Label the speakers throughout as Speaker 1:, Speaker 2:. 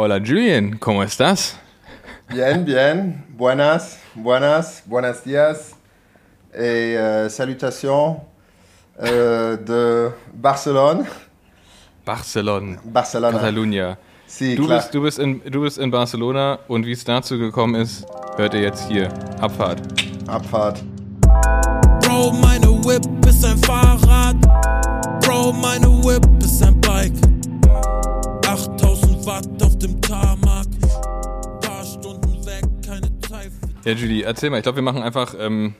Speaker 1: Hola Julian, ¿cómo estás?
Speaker 2: Bien, bien. Buenas, buenas, buenos días. Et euh, salutations euh, de Barcelone.
Speaker 1: Barcelona.
Speaker 2: Barcelona.
Speaker 1: Catalunya.
Speaker 2: Sí,
Speaker 1: Du
Speaker 2: klar.
Speaker 1: bist, du, bist in, du bist in Barcelona und wie es dazu gekommen ist, hört ihr jetzt hier. Abfahrt.
Speaker 2: Abfahrt.
Speaker 3: Bro, meine Whip ist ein Fahrrad. Bro, meine Whip ist ein Bike. 8000 Watt
Speaker 1: Ja, Julie, erzähl mal. Ich glaube, wir machen einfach. Ähm,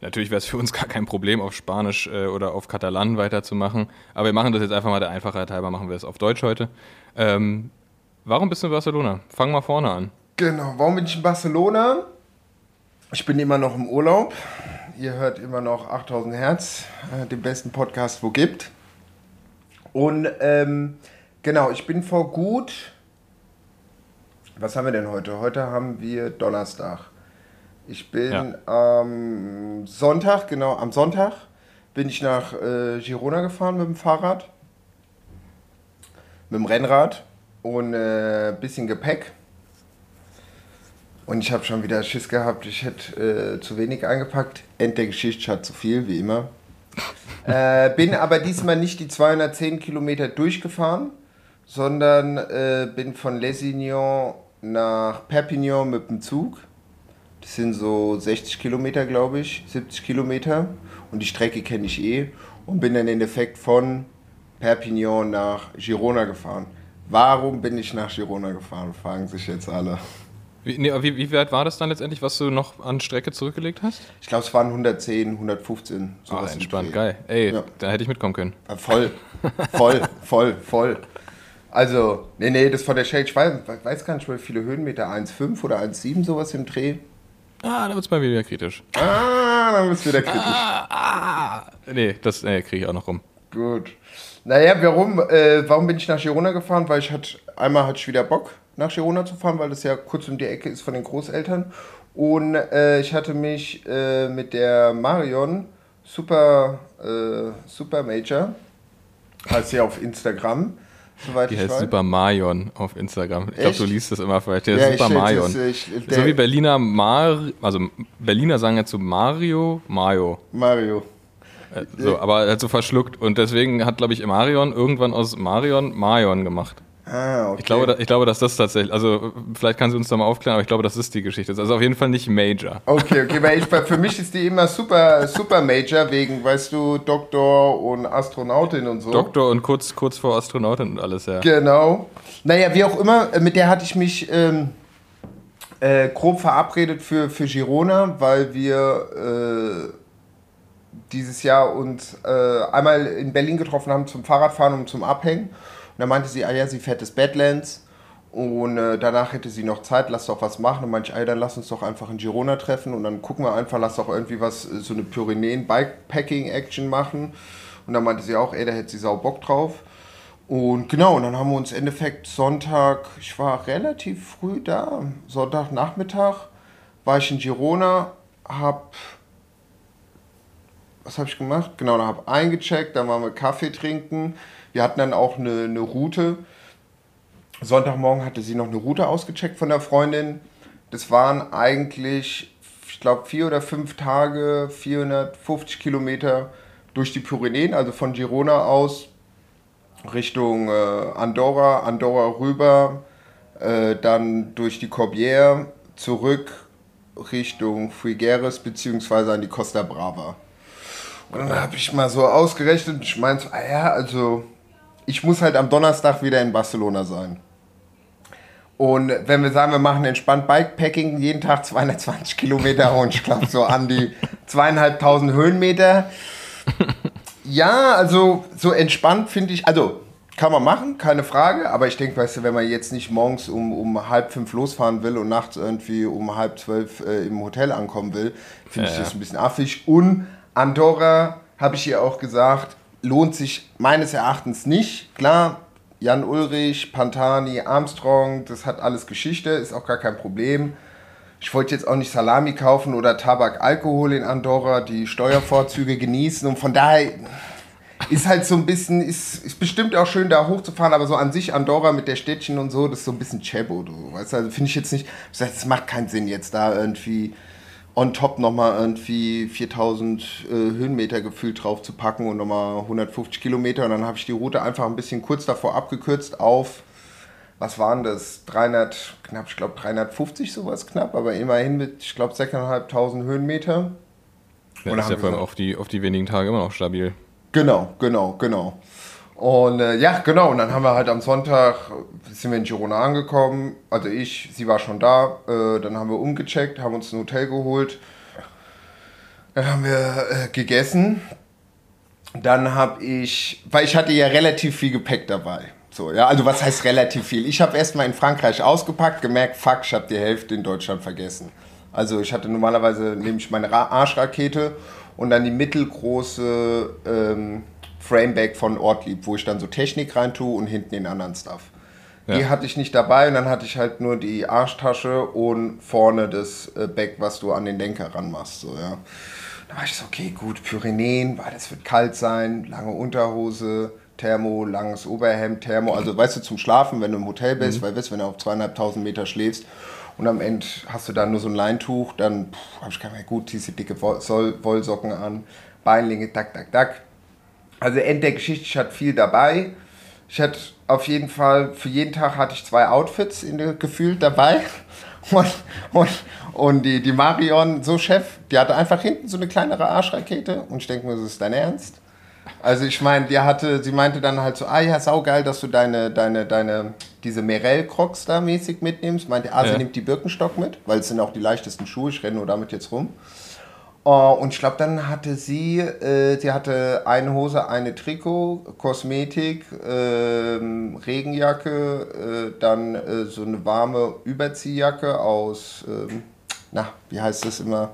Speaker 1: natürlich wäre es für uns gar kein Problem, auf Spanisch äh, oder auf Katalan weiterzumachen. Aber wir machen das jetzt einfach mal der Einfachheit halber, machen wir es auf Deutsch heute. Ähm, warum bist du in Barcelona? Fang mal vorne an.
Speaker 2: Genau. Warum bin ich in Barcelona? Ich bin immer noch im Urlaub. Ihr hört immer noch 8000 Hertz, äh, den besten Podcast, wo gibt. Und ähm, genau, ich bin vor gut. Was haben wir denn heute? Heute haben wir Donnerstag. Ich bin am Sonntag, genau, am Sonntag bin ich nach äh, Girona gefahren mit dem Fahrrad, mit dem Rennrad und ein äh, bisschen Gepäck. Und ich habe schon wieder Schiss gehabt, ich hätte äh, zu wenig eingepackt. End der Geschichte hat zu viel, wie immer. äh, bin aber diesmal nicht die 210 Kilometer durchgefahren, sondern äh, bin von Lesignan nach Perpignan mit dem Zug. Das sind so 60 Kilometer, glaube ich, 70 Kilometer. Und die Strecke kenne ich eh. Und bin dann im Endeffekt von Perpignan nach Girona gefahren. Warum bin ich nach Girona gefahren, fragen sich jetzt alle.
Speaker 1: Wie, nee, wie, wie weit war das dann letztendlich, was du noch an Strecke zurückgelegt hast?
Speaker 2: Ich glaube, es waren 110, 115.
Speaker 1: Ah,
Speaker 2: sowas im
Speaker 1: entspannt, geil. Ey,
Speaker 2: Ja.
Speaker 1: da hätte ich mitkommen können.
Speaker 2: Voll, voll, voll, voll. Also, nee, nee, das von der Shade, ich weiß, weiß gar nicht, wie viele Höhenmeter, 1,5 oder 1,7 sowas im Dreh.
Speaker 1: Ah, da wird es mal wieder kritisch.
Speaker 2: Ah, dann wird es wieder kritisch.
Speaker 1: Ah, nee, das nee, kriege ich auch noch rum.
Speaker 2: Gut. Naja, warum, äh, warum bin ich nach Girona gefahren? Weil ich hatte, einmal hatte ich wieder Bock, nach Girona zu fahren, weil das ja kurz um die Ecke ist von den Großeltern. Und äh, ich hatte mich äh, mit der Marion Super, äh, Super Major, heißt sie auf Instagram, soweit
Speaker 1: Die heißt
Speaker 2: weiß.
Speaker 1: Super Marion auf Instagram. Ich glaube, du liest das immer falsch. Der
Speaker 2: Ja,
Speaker 1: Super Marion. so wie Berliner Mar, also Berliner sagen ja zu Mario, Mario.
Speaker 2: Mario.
Speaker 1: Äh, So, aber er hat so verschluckt. Und deswegen hat, glaube ich, Marion irgendwann aus Marion Marion gemacht.
Speaker 2: Ah, okay.
Speaker 1: Ich glaube, ich glaube, dass das tatsächlich, also vielleicht kannst du uns da mal aufklären, aber ich glaube, das ist die Geschichte. Also auf jeden Fall nicht Major.
Speaker 2: Okay, okay, weil ich, für mich ist die immer super, super Major wegen, weißt du, Doktor und Astronautin und so.
Speaker 1: Doktor und kurz, kurz vor Astronautin und alles, ja.
Speaker 2: Genau. Naja, wie auch immer, äh, mit der hatte ich mich ähm, äh, grob verabredet für, für Girona, weil wir äh, dieses Jahr uns äh, einmal in Berlin getroffen haben zum Fahrradfahren und zum Abhängen. Und da meinte sie, ah ja, sie fährt das Badlands. Und äh, danach hätte sie noch Zeit, lass doch was machen. Und meinte ich, ah ja, dann lass uns doch einfach in Girona treffen. Und dann gucken wir einfach, lass doch irgendwie was, äh, so eine Pyrenäen-Bikepacking-Action machen. Und dann meinte sie auch, ey, da hätte sie sau Bock drauf. Und genau, und dann haben wir uns im Endeffekt Sonntag, ich war relativ früh da, Sonntagnachmittag war ich in Girona, hab, was habe ich gemacht? Genau, da habe eingecheckt, dann waren wir Kaffee trinken. Wir hatten dann auch eine, eine Route. Sonntagmorgen hatte sie noch eine Route ausgecheckt von der Freundin. Das waren eigentlich, ich glaube, vier oder fünf Tage, 450 Kilometer durch die Pyrenäen, also von Girona aus Richtung äh, Andorra, Andorra rüber, äh, dann durch die Corbière zurück Richtung Figueres beziehungsweise an die Costa Brava. Und dann habe ich mal so ausgerechnet, ich meinte, so, ah ja, also ich muss halt am Donnerstag wieder in Barcelona sein. Und wenn wir sagen, wir machen entspannt Bikepacking, jeden Tag 220 Kilometer und ich glaube so an die zweieinhalbtausend Höhenmeter. Ja, also so entspannt finde ich, also kann man machen, keine Frage, aber ich denke, weißt du, wenn man jetzt nicht morgens um, um halb fünf losfahren will und nachts irgendwie um halb zwölf äh, im Hotel ankommen will, finde ich
Speaker 1: Ja,
Speaker 2: das
Speaker 1: ja.
Speaker 2: ein bisschen affig. Und Andorra, habe ich ihr auch gesagt, lohnt sich meines Erachtens nicht. Klar, Jan Ulrich, Pantani, Armstrong, das hat alles Geschichte, ist auch gar kein Problem. Ich wollte jetzt auch nicht Salami kaufen oder Tabak, Alkohol in Andorra, die Steuervorzüge genießen und von daher, ist halt so ein bisschen, ist, ist bestimmt auch schön da hochzufahren, aber so an sich Andorra mit der Städtchen und so, das ist so ein bisschen Chebo, du weißt also finde ich jetzt nicht, es macht keinen Sinn jetzt da irgendwie on top nochmal irgendwie 4000 äh, Höhenmeter gefühlt drauf zu packen und nochmal 150 Kilometer und dann habe ich die Route einfach ein bisschen kurz davor abgekürzt auf, was waren das, 300, knapp, ich glaube 350 sowas knapp, aber immerhin mit, ich glaube 6.500 Höhenmeter.
Speaker 1: Ja, ist ja vor allem auf die, auf die wenigen Tage immer noch stabil.
Speaker 2: Genau, genau, genau. Und äh, ja, genau, und dann haben wir halt am Sonntag, sind wir in Girona angekommen, also ich, sie war schon da, äh, dann haben wir umgecheckt, haben uns ein Hotel geholt, dann haben wir äh, gegessen, dann habe ich, weil ich hatte ja relativ viel Gepäck dabei. So, ja, also was heißt relativ viel? Ich habe erstmal in Frankreich ausgepackt, gemerkt, fuck, ich habe die Hälfte in Deutschland vergessen. Also ich hatte normalerweise, nehme ich meine Arschrakete und dann die mittelgroße ähm, Frameback von Ortlieb, wo ich dann so Technik rein tue und hinten den anderen Stuff. Ja. Die hatte ich nicht dabei und dann hatte ich halt nur die Arschtasche und vorne das äh, Back, was du an den Lenker ranmachst. So, ja. Da war ich so, okay, gut, Pyrenäen, weil das wird kalt sein, lange Unterhose, Thermo, langes Oberhemd, Thermo. Also weißt du, zum Schlafen, wenn du im Hotel bist, mhm. weil weißt, wenn du auf zweieinhalbtausend Meter schläfst und am Ende hast du dann nur so ein Leintuch, dann habe ich gesagt, gut, ziehst du dicke Wollsocken an, Beinlinge, tak, tak, tak also End der Geschichte, ich hatte viel dabei. Ich hatte auf jeden Fall, für jeden Tag hatte ich zwei Outfits in der, gefühlt dabei. Und, und, und die, die Marion, so Chef, die hatte einfach hinten so eine kleinere Arschrakete. Und ich denke mir, das ist dein Ernst? Also ich meine, die hatte, sie meinte dann halt so, ah ja, saugeil, dass du deine, deine, deine, diese Merell-Crocs da mäßig mitnimmst. Meinte, ah, sie ja. nimmt die Birkenstock mit, weil es sind auch die leichtesten Schuhe, ich renne nur damit jetzt rum. Uh, und ich glaube, dann hatte sie, äh, sie hatte eine Hose, eine Trikot, Kosmetik, äh, Regenjacke, äh, dann äh, so eine warme Überziehjacke aus, ähm, na, wie heißt das immer?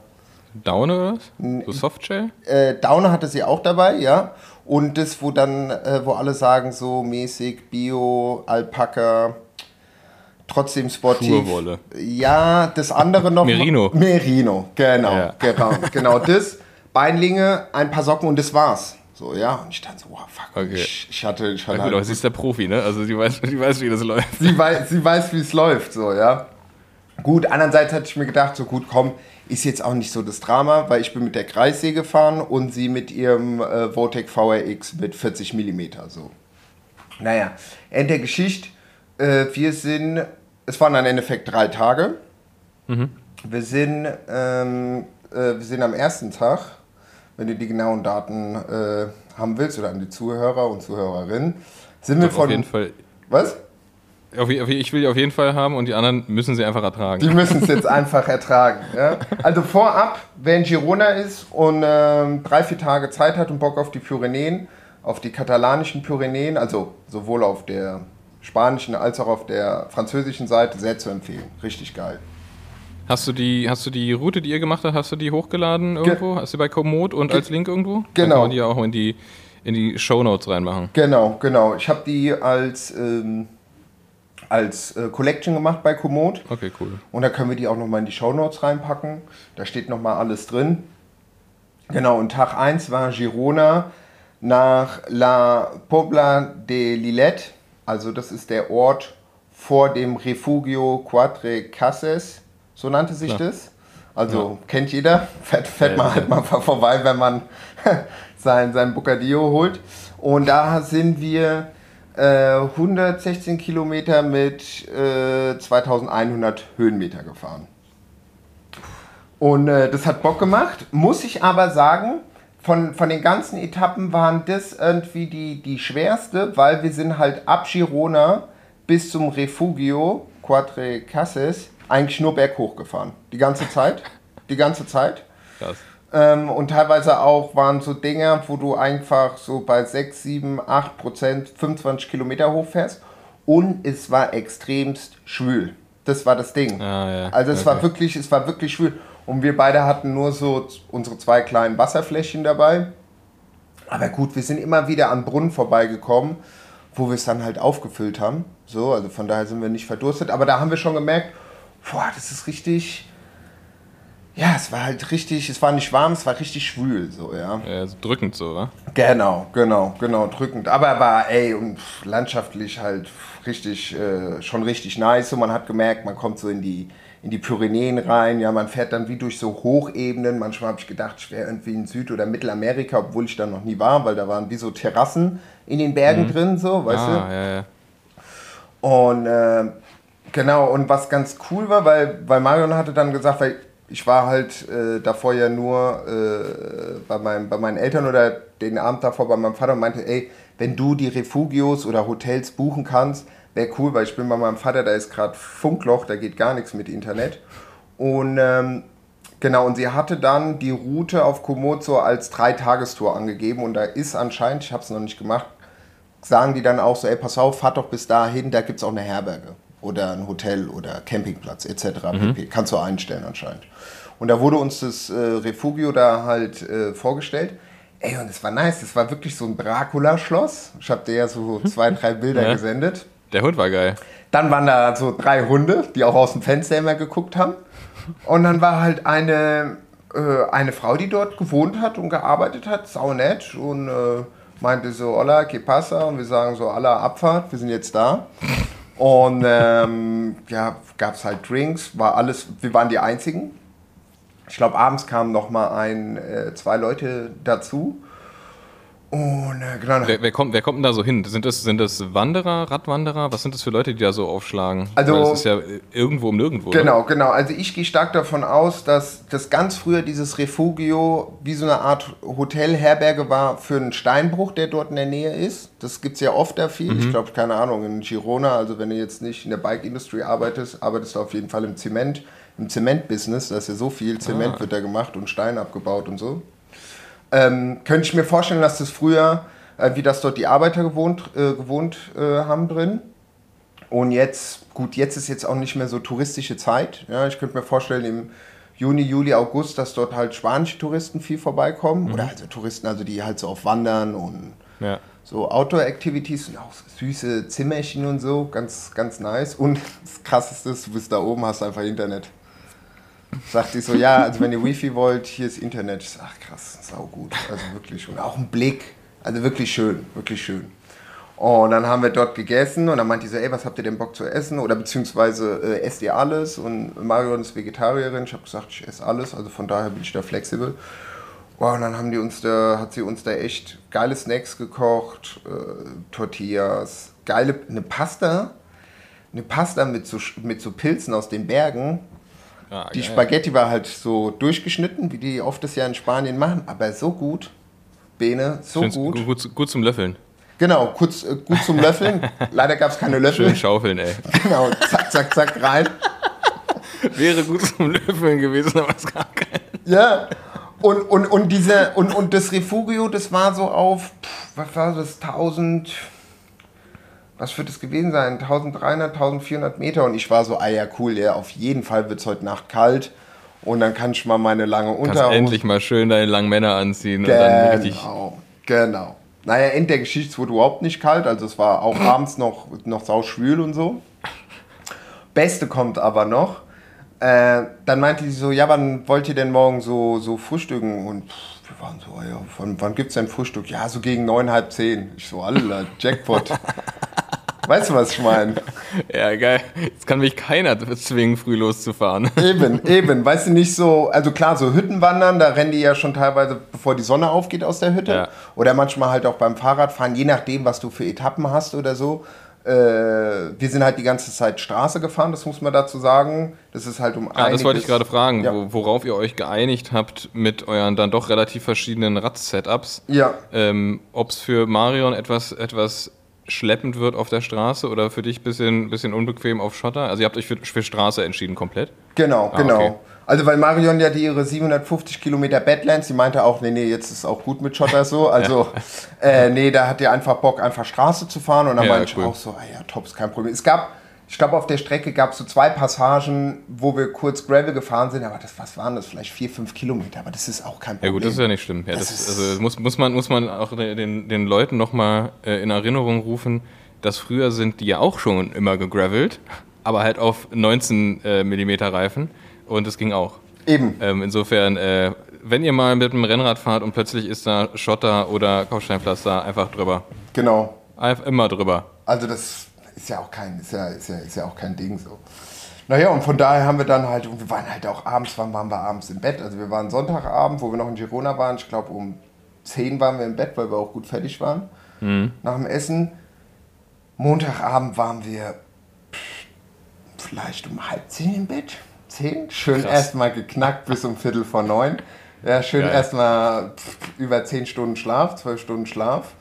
Speaker 1: Daune oder was? So Softshell?
Speaker 2: Äh, Daune hatte sie auch dabei, ja. Und das, wo dann, äh, wo alle sagen, so mäßig Bio, Alpaka, trotzdem sportiv.
Speaker 1: Schurwolle.
Speaker 2: Ja, das andere noch.
Speaker 1: Merino.
Speaker 2: Merino, genau, ja. genau, genau das. Beinlinge, ein paar Socken und das war's. So, ja, und ich dachte so, wow, fuck.
Speaker 1: Okay.
Speaker 2: Ich, ich hatte, ich hatte
Speaker 1: ja, gut, halt, aber sie ist der Profi, ne? Also sie weiß, sie weiß wie das läuft.
Speaker 2: Sie weiß, sie weiß, wie es läuft, so, ja. Gut, andererseits hatte ich mir gedacht, so gut, komm, ist jetzt auch nicht so das Drama, weil ich bin mit der Kreissee gefahren und sie mit ihrem äh, Votec VRX mit 40 mm, so. Naja, Ende der Geschichte. Äh, wir sind es waren dann im Endeffekt drei Tage. Mhm. Wir, sind, ähm, äh, wir sind am ersten Tag, wenn du die genauen Daten äh, haben willst oder an die Zuhörer und Zuhörerinnen, sind wir von.
Speaker 1: Auf jeden Fall.
Speaker 2: Was?
Speaker 1: Ich will die auf jeden Fall haben und die anderen müssen sie einfach ertragen.
Speaker 2: Die müssen es jetzt einfach ertragen. Ja? Also vorab, wer in Girona ist und ähm, drei, vier Tage Zeit hat und Bock auf die Pyrenäen, auf die katalanischen Pyrenäen, also sowohl auf der spanischen als auch auf der französischen Seite sehr zu empfehlen. Richtig geil.
Speaker 1: Hast du die, hast du die Route, die ihr gemacht habt, hast du die hochgeladen irgendwo? Ge hast du bei Komoot und Ge als Link irgendwo?
Speaker 2: Genau. Dann kann
Speaker 1: die auch in die, in die Shownotes reinmachen.
Speaker 2: Genau, genau. Ich habe die als, ähm, als äh, Collection gemacht bei Komoot.
Speaker 1: Okay, cool.
Speaker 2: Und da können wir die auch nochmal in die Shownotes reinpacken. Da steht nochmal alles drin. Genau, und Tag 1 war Girona nach La Pobla de Lillet also das ist der Ort vor dem Refugio Quatre Cases, so nannte sich Klar. das. Also ja. kennt jeder, fährt, fährt ja, man halt mal vorbei, wenn man sein, sein Bocadillo holt. Und da sind wir äh, 116 Kilometer mit äh, 2100 Höhenmeter gefahren. Und äh, das hat Bock gemacht. Muss ich aber sagen, von, von den ganzen Etappen waren das irgendwie die, die schwerste, weil wir sind halt ab Girona bis zum Refugio Quatre Cases eigentlich nur berghoch gefahren. Die ganze Zeit. Die ganze Zeit. Krass. Ähm, und teilweise auch waren so Dinge, wo du einfach so bei 6, 7, 8 Prozent 25 Kilometer hochfährst. Und es war extremst schwül. Das war das Ding.
Speaker 1: Ah, ja.
Speaker 2: Also es okay. war wirklich, es war wirklich schwül. Und wir beide hatten nur so unsere zwei kleinen Wasserfläschchen dabei. Aber gut, wir sind immer wieder an Brunnen vorbeigekommen, wo wir es dann halt aufgefüllt haben. So, also von daher sind wir nicht verdurstet. Aber da haben wir schon gemerkt, boah, das ist richtig, Ja, es war halt richtig, es war nicht warm, es war richtig schwül, so, ja.
Speaker 1: Äh, so drückend so, wa?
Speaker 2: Genau, genau, genau, drückend. Aber war, ey, und landschaftlich halt richtig, äh, schon richtig nice. Und man hat gemerkt, man kommt so in die, in die Pyrenäen rein. Ja, man fährt dann wie durch so Hochebenen. Manchmal habe ich gedacht, ich wäre irgendwie in Süd- oder Mittelamerika, obwohl ich da noch nie war, weil da waren wie so Terrassen in den Bergen drin, so, weißt du?
Speaker 1: ah, ja, ja.
Speaker 2: Und äh, genau, und was ganz cool war, weil, weil Marion hatte dann gesagt, weil ich war halt äh, davor ja nur äh, bei, meinem, bei meinen Eltern oder den Abend davor bei meinem Vater und meinte, ey, wenn du die Refugios oder Hotels buchen kannst, wäre cool, weil ich bin bei meinem Vater, da ist gerade Funkloch, da geht gar nichts mit Internet. Und ähm, genau, und sie hatte dann die Route auf Komodo als Dreitagestour angegeben und da ist anscheinend, ich habe es noch nicht gemacht, sagen die dann auch so, ey, pass auf, fahrt doch bis dahin, da gibt es auch eine Herberge oder ein Hotel oder Campingplatz etc. pp. Kannst du einstellen anscheinend. Und da wurde uns das äh, Refugio da halt äh, vorgestellt. Ey, und es war nice, das war wirklich so ein Dracula-Schloss. Ich habe dir ja so zwei, drei Bilder
Speaker 1: Ja.
Speaker 2: gesendet.
Speaker 1: Der Hund war geil.
Speaker 2: Dann waren da so drei Hunde, die auch aus dem Fenster immer geguckt haben. Und dann war halt eine, äh, eine Frau, die dort gewohnt hat und gearbeitet hat, sau nett und äh, meinte so, hola, que pasa? Und wir sagen so, alla Abfahrt, wir sind jetzt da. Und ähm, ja, gab es halt Drinks, war alles, wir waren die Einzigen. Ich glaube, abends kamen noch mal ein, äh, zwei Leute dazu. Und äh, genau,
Speaker 1: Wer, wer, kommt, wer kommt denn da so hin? Sind das, sind das Wanderer, Radwanderer? Was sind das für Leute, die da so aufschlagen?
Speaker 2: Also-
Speaker 1: Weil das ist ja irgendwo um nirgendwo. oder?
Speaker 2: Genau, genau. Also ich gehe stark davon aus, dass das ganz früher dieses Refugio wie so eine Art Hotelherberge war für einen Steinbruch, der dort in der Nähe ist. Das gibt es ja oft da viel. Ich glaube, keine Ahnung, in Girona, also wenn du jetzt nicht in der Bike-Industrie arbeitest, arbeitest du auf jeden Fall im Zement, im Zement-Business. Da ist ja so viel Zement wird da gemacht und Stein abgebaut und so. Ähm, könnte ich mir vorstellen, dass das früher, äh, wie das dort die Arbeiter gewohnt, äh, gewohnt äh, haben drin. Und jetzt, gut, jetzt ist jetzt auch nicht mehr so touristische Zeit. Ja, ich könnte mir vorstellen, im Juni, Juli, August, dass dort halt spanische Touristen viel vorbeikommen. Oder also Touristen, also die halt so auf Wandern und
Speaker 1: Ja.
Speaker 2: so Outdoor-Activities und auch süße Zimmerchen und so. Ganz, ganz nice. Und das Krasseste ist, du bist da oben, hast einfach Internet. Sagt die so, ja, also wenn ihr Wifi wollt, hier ist Internet. Sag, ach krass, sau gut. Also wirklich. Und auch ein Blick. Also wirklich schön, wirklich schön. Und dann haben wir dort gegessen und dann meinte die so, ey, was habt ihr denn Bock zu essen? Oder beziehungsweise äh, esst ihr alles? Und Marion ist Vegetarierin. Ich habe gesagt, ich esse alles. Also von daher bin ich da flexibel. Wow, und dann haben die uns da, hat sie uns da echt geile Snacks gekocht, äh, Tortillas, geile, eine Pasta, eine Pasta mit so, mit so Pilzen aus den Bergen.
Speaker 1: Ja,
Speaker 2: Die
Speaker 1: geil.
Speaker 2: Spaghetti war halt so durchgeschnitten, wie die oft das ja in Spanien machen, aber so gut. Bene, so gut.
Speaker 1: gut. Gut zum Löffeln.
Speaker 2: Genau, kurz, äh, gut zum Löffeln. Leider gab es keine Löffel.
Speaker 1: Schön schaufeln, ey.
Speaker 2: Genau, zack, zack, zack, rein.
Speaker 1: Wäre gut zum Löffeln gewesen, aber es gab keinen.
Speaker 2: Ja. Und, und, und, diese, und, und das Refugio, das war so auf, was war das, 1000, was wird es gewesen sein? 1300, 1400 Meter. Und ich war so, ah ja, cool, ja, auf jeden Fall wird es heute Nacht kalt. Und dann kann ich mal meine lange
Speaker 1: Kannst
Speaker 2: Unterhose.
Speaker 1: endlich mal schön deine langen Männer anziehen und dann richtig.
Speaker 2: Genau, genau. Naja, Ende der Geschichte es wurde überhaupt nicht kalt, also es war auch abends noch, noch sauschwül und so. Beste kommt aber noch. Äh, dann meinte sie so, ja, wann wollt ihr denn morgen so, so frühstücken? Und pff, wir waren so, ja, wann, wann gibt es denn Frühstück? Ja, so gegen neun, halb zehn. Ich so, alle, Jackpot. weißt du, was ich meine?
Speaker 1: Ja, geil. Jetzt kann mich keiner zwingen, früh loszufahren.
Speaker 2: Eben, eben. Weißt du, nicht so, also klar, so Hüttenwandern, da rennen die ja schon teilweise, bevor die Sonne aufgeht aus der Hütte.
Speaker 1: Ja.
Speaker 2: Oder manchmal halt auch beim Fahrradfahren, je nachdem, was du für Etappen hast oder so. Äh, wir sind halt die ganze Zeit Straße gefahren, das muss man dazu sagen. Das ist halt um
Speaker 1: Ah, das wollte ich
Speaker 2: einiges-
Speaker 1: gerade fragen,
Speaker 2: Ja.
Speaker 1: wo, worauf ihr euch geeinigt habt mit euren dann doch relativ verschiedenen Rad-Setups.
Speaker 2: Ja,
Speaker 1: Ähm, Ob es für Marion etwas, etwas schleppend wird auf der Straße oder für dich ein bisschen, bisschen unbequem auf Schotter? Also ihr habt euch für, für Straße entschieden komplett?
Speaker 2: genau,
Speaker 1: Ah,
Speaker 2: genau.
Speaker 1: okay.
Speaker 2: Also weil Marion ja die ihre 750 Kilometer Badlands, die meinte auch, nee, nee, jetzt ist auch gut mit Schotter so. Also, äh, nee, da hat die einfach Bock, einfach Straße zu fahren. Und dann
Speaker 1: Ja,
Speaker 2: meinte
Speaker 1: cool.
Speaker 2: ich auch so, ah ja, top, ist kein Problem. Es gab, ich glaube, auf der Strecke gab es so zwei Passagen, wo wir kurz Gravel gefahren sind, aber das, was waren das? Vielleicht vier, fünf Kilometer, aber das ist auch kein
Speaker 1: Ja
Speaker 2: Problem.
Speaker 1: gut, das ist ja nicht schlimm. Ja,
Speaker 2: Das
Speaker 1: das also muss, muss, man, muss man auch den, den Leuten nochmal äh, in Erinnerung rufen, dass früher sind die ja auch schon immer gegravelt, aber halt auf 19 äh, mm Reifen und es ging auch.
Speaker 2: Eben.
Speaker 1: Ähm, insofern, äh, wenn ihr mal mit dem Rennrad fahrt und plötzlich ist da Schotter oder Kopfsteinpflaster, einfach drüber.
Speaker 2: Genau.
Speaker 1: Einfach immer drüber.
Speaker 2: Also das ist ja auch kein, ist ja, ist ja, ist ja auch kein Ding so. Naja, und von daher haben wir dann halt, und wir waren halt auch abends, wann waren wir abends im Bett? Also wir waren Sonntagabend, wo wir noch in Girona waren, ich glaube um 10 waren wir im Bett, weil wir auch gut fertig waren nach dem Essen. Montagabend waren wir vielleicht um halb zehn im Bett. Zehn? Schön erstmal geknackt bis um Viertel vor neun. Ja, schön
Speaker 1: Geil.
Speaker 2: erstmal über zehn Stunden Schlaf, zwölf Stunden Schlaf.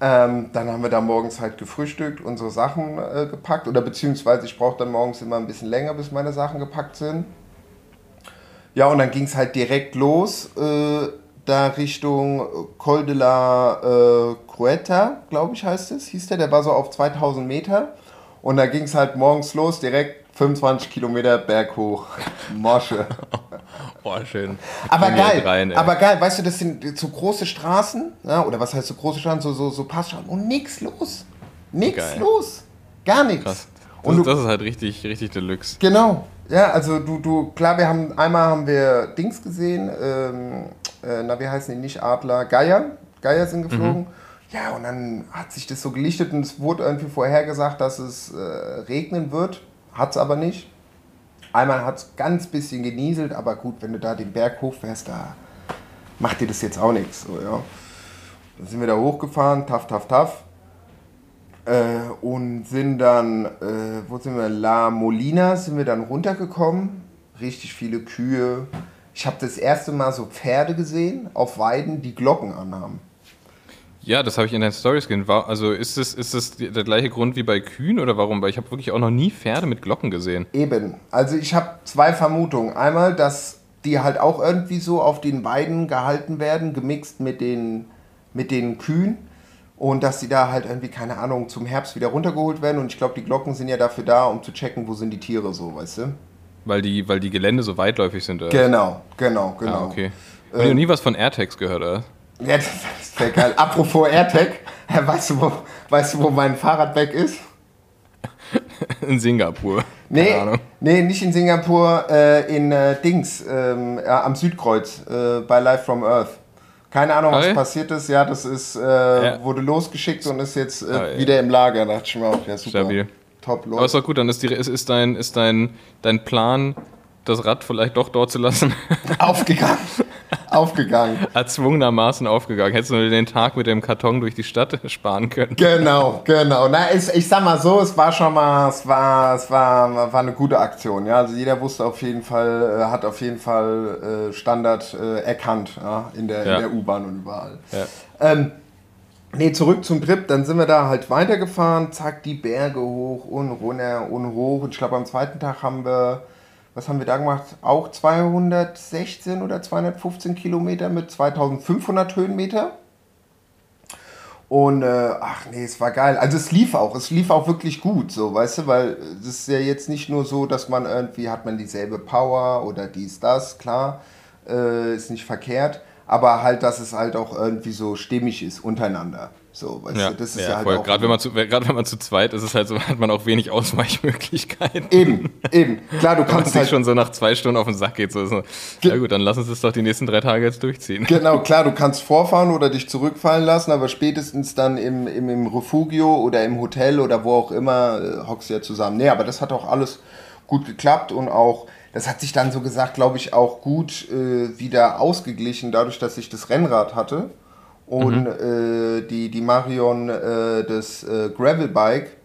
Speaker 2: Ähm, dann haben wir da morgens halt gefrühstückt, unsere Sachen äh, gepackt. Oder beziehungsweise ich brauche dann morgens immer ein bisschen länger, bis meine Sachen gepackt sind. Ja, und dann ging es halt direkt los, äh, da Richtung Col de la äh, Crueta, glaube ich heißt es, hieß der. Der war so auf 2000 Meter. Und da ging es halt morgens los, direkt 25 Kilometer berghoch. Mosche.
Speaker 1: Boah, schön.
Speaker 2: Aber geil,
Speaker 1: rein,
Speaker 2: aber geil, weißt du, das sind so große Straßen, ja, oder was heißt so große Straßen, so, so, so Passstraßen und nix los. Nix
Speaker 1: Geil.
Speaker 2: los. Gar nichts.
Speaker 1: Krass. Das,
Speaker 2: Und du,
Speaker 1: das ist halt richtig, richtig Deluxe.
Speaker 2: genau. Ja, also du, du, klar, wir haben, einmal haben wir Dings gesehen, ähm, äh, na, wie heißen die nicht, Adler, Geier, Geier sind geflogen. Ja, und dann hat sich das so gelichtet und es wurde irgendwie vorhergesagt, dass es äh, regnen wird. Hat es aber nicht. Einmal hat es ganz bisschen genieselt, aber gut, wenn du da den Berg hochfährst, da macht dir das jetzt auch nichts. So, ja. Dann sind wir da hochgefahren, taff, taff, taff. Äh, und sind dann, äh, wo sind wir? La Molina sind wir dann runtergekommen. Richtig viele Kühe. Ich habe das erste Mal so Pferde gesehen auf Weiden, die Glocken anhaben.
Speaker 1: Ja, das habe ich in deinen Stories gesehen. Also ist das, ist die- der gleiche Grund wie bei Kühen oder warum? Weil ich habe wirklich auch noch nie Pferde mit Glocken gesehen.
Speaker 2: Eben. Also ich habe zwei Vermutungen. Einmal, dass die halt auch irgendwie so auf den Weiden gehalten werden, gemixt mit den, mit den Kühen. Und dass die da halt irgendwie, keine Ahnung, zum Herbst wieder runtergeholt werden. Und ich glaube, die Glocken sind ja dafür da, um zu checken, wo sind die Tiere so, weißt du?
Speaker 1: Weil die, weil die Gelände so weitläufig sind. Oder?
Speaker 2: Genau, genau, genau.
Speaker 1: Ah, okay. Und du noch nie was von AirTags gehört, oder?
Speaker 2: Ja, das ist sehr geil. Apropos AirTag, weißt du, wo, weißt du, wo mein Fahrrad weg ist?
Speaker 1: In Singapur.
Speaker 2: Nee, nee, nicht in Singapur, äh, in äh, Dings, ähm, ja, am Südkreuz, äh, bei Live from Earth. Keine Ahnung, was
Speaker 1: Okay.
Speaker 2: passiert ist. Ja, das ist, äh,
Speaker 1: Ja.
Speaker 2: wurde losgeschickt und ist jetzt äh,
Speaker 1: Ah, ja.
Speaker 2: wieder im Lager. Da dachte ich mir auch, ja, super.
Speaker 1: Stabil.
Speaker 2: Top,
Speaker 1: Aber ist
Speaker 2: los.
Speaker 1: doch gut, dann ist, die, ist, ist, dein, ist dein, dein Plan, das Rad vielleicht doch dort zu lassen,
Speaker 2: Aufgegangen. Aufgegangen.
Speaker 1: erzwungenermaßen aufgegangen. Hättest du den Tag mit dem Karton durch die Stadt sparen können.
Speaker 2: Genau, genau. Na, ich, ich sag mal so, es war schon mal, es war, es war, war eine gute Aktion. Ja, also jeder wusste auf jeden Fall, äh, hat auf jeden Fall äh, Standard äh, erkannt, ja, in der,
Speaker 1: Ja.
Speaker 2: in der U-Bahn und überall.
Speaker 1: Ja.
Speaker 2: Ähm, nee, zurück zum Trip. Dann sind wir da halt weitergefahren, zack, die Berge hoch und runter und hoch. Und ich glaube, am zweiten Tag haben wir, was haben wir da gemacht? Auch 216 oder 215 Kilometer mit 2500 Höhenmeter. Und äh, ach nee, es war geil. Also es lief auch, es lief auch wirklich gut, so, weißt du, weil es ist ja jetzt nicht nur so, dass man irgendwie hat man dieselbe Power oder dies, das, klar, äh, ist nicht verkehrt, aber halt, dass es halt auch irgendwie so stimmig ist untereinander. So, weißt
Speaker 1: Ja,
Speaker 2: du, das ist
Speaker 1: ja,
Speaker 2: ja, halt
Speaker 1: voll.
Speaker 2: auch.
Speaker 1: Gerade wenn, man zu- gerade wenn man zu zweit ist, ist es halt so, hat man auch wenig Ausweichmöglichkeiten.
Speaker 2: Eben, eben. Klar, du
Speaker 1: Wenn man
Speaker 2: kannst halt.
Speaker 1: schon so nach zwei Stunden auf den Sack geht. So, so. Ja gut, dann lass uns das doch die nächsten drei Tage jetzt durchziehen.
Speaker 2: Genau, klar, du kannst vorfahren oder dich zurückfallen lassen, aber spätestens dann im, im, im Refugio oder im Hotel oder wo auch immer äh, hockst du ja zusammen. Nee, aber das hat auch alles gut geklappt und auch, das hat sich dann so gesagt, glaube ich, auch gut äh, wieder ausgeglichen, dadurch, dass ich das Rennrad hatte und äh, die, die Marion äh, das äh, Gravelbike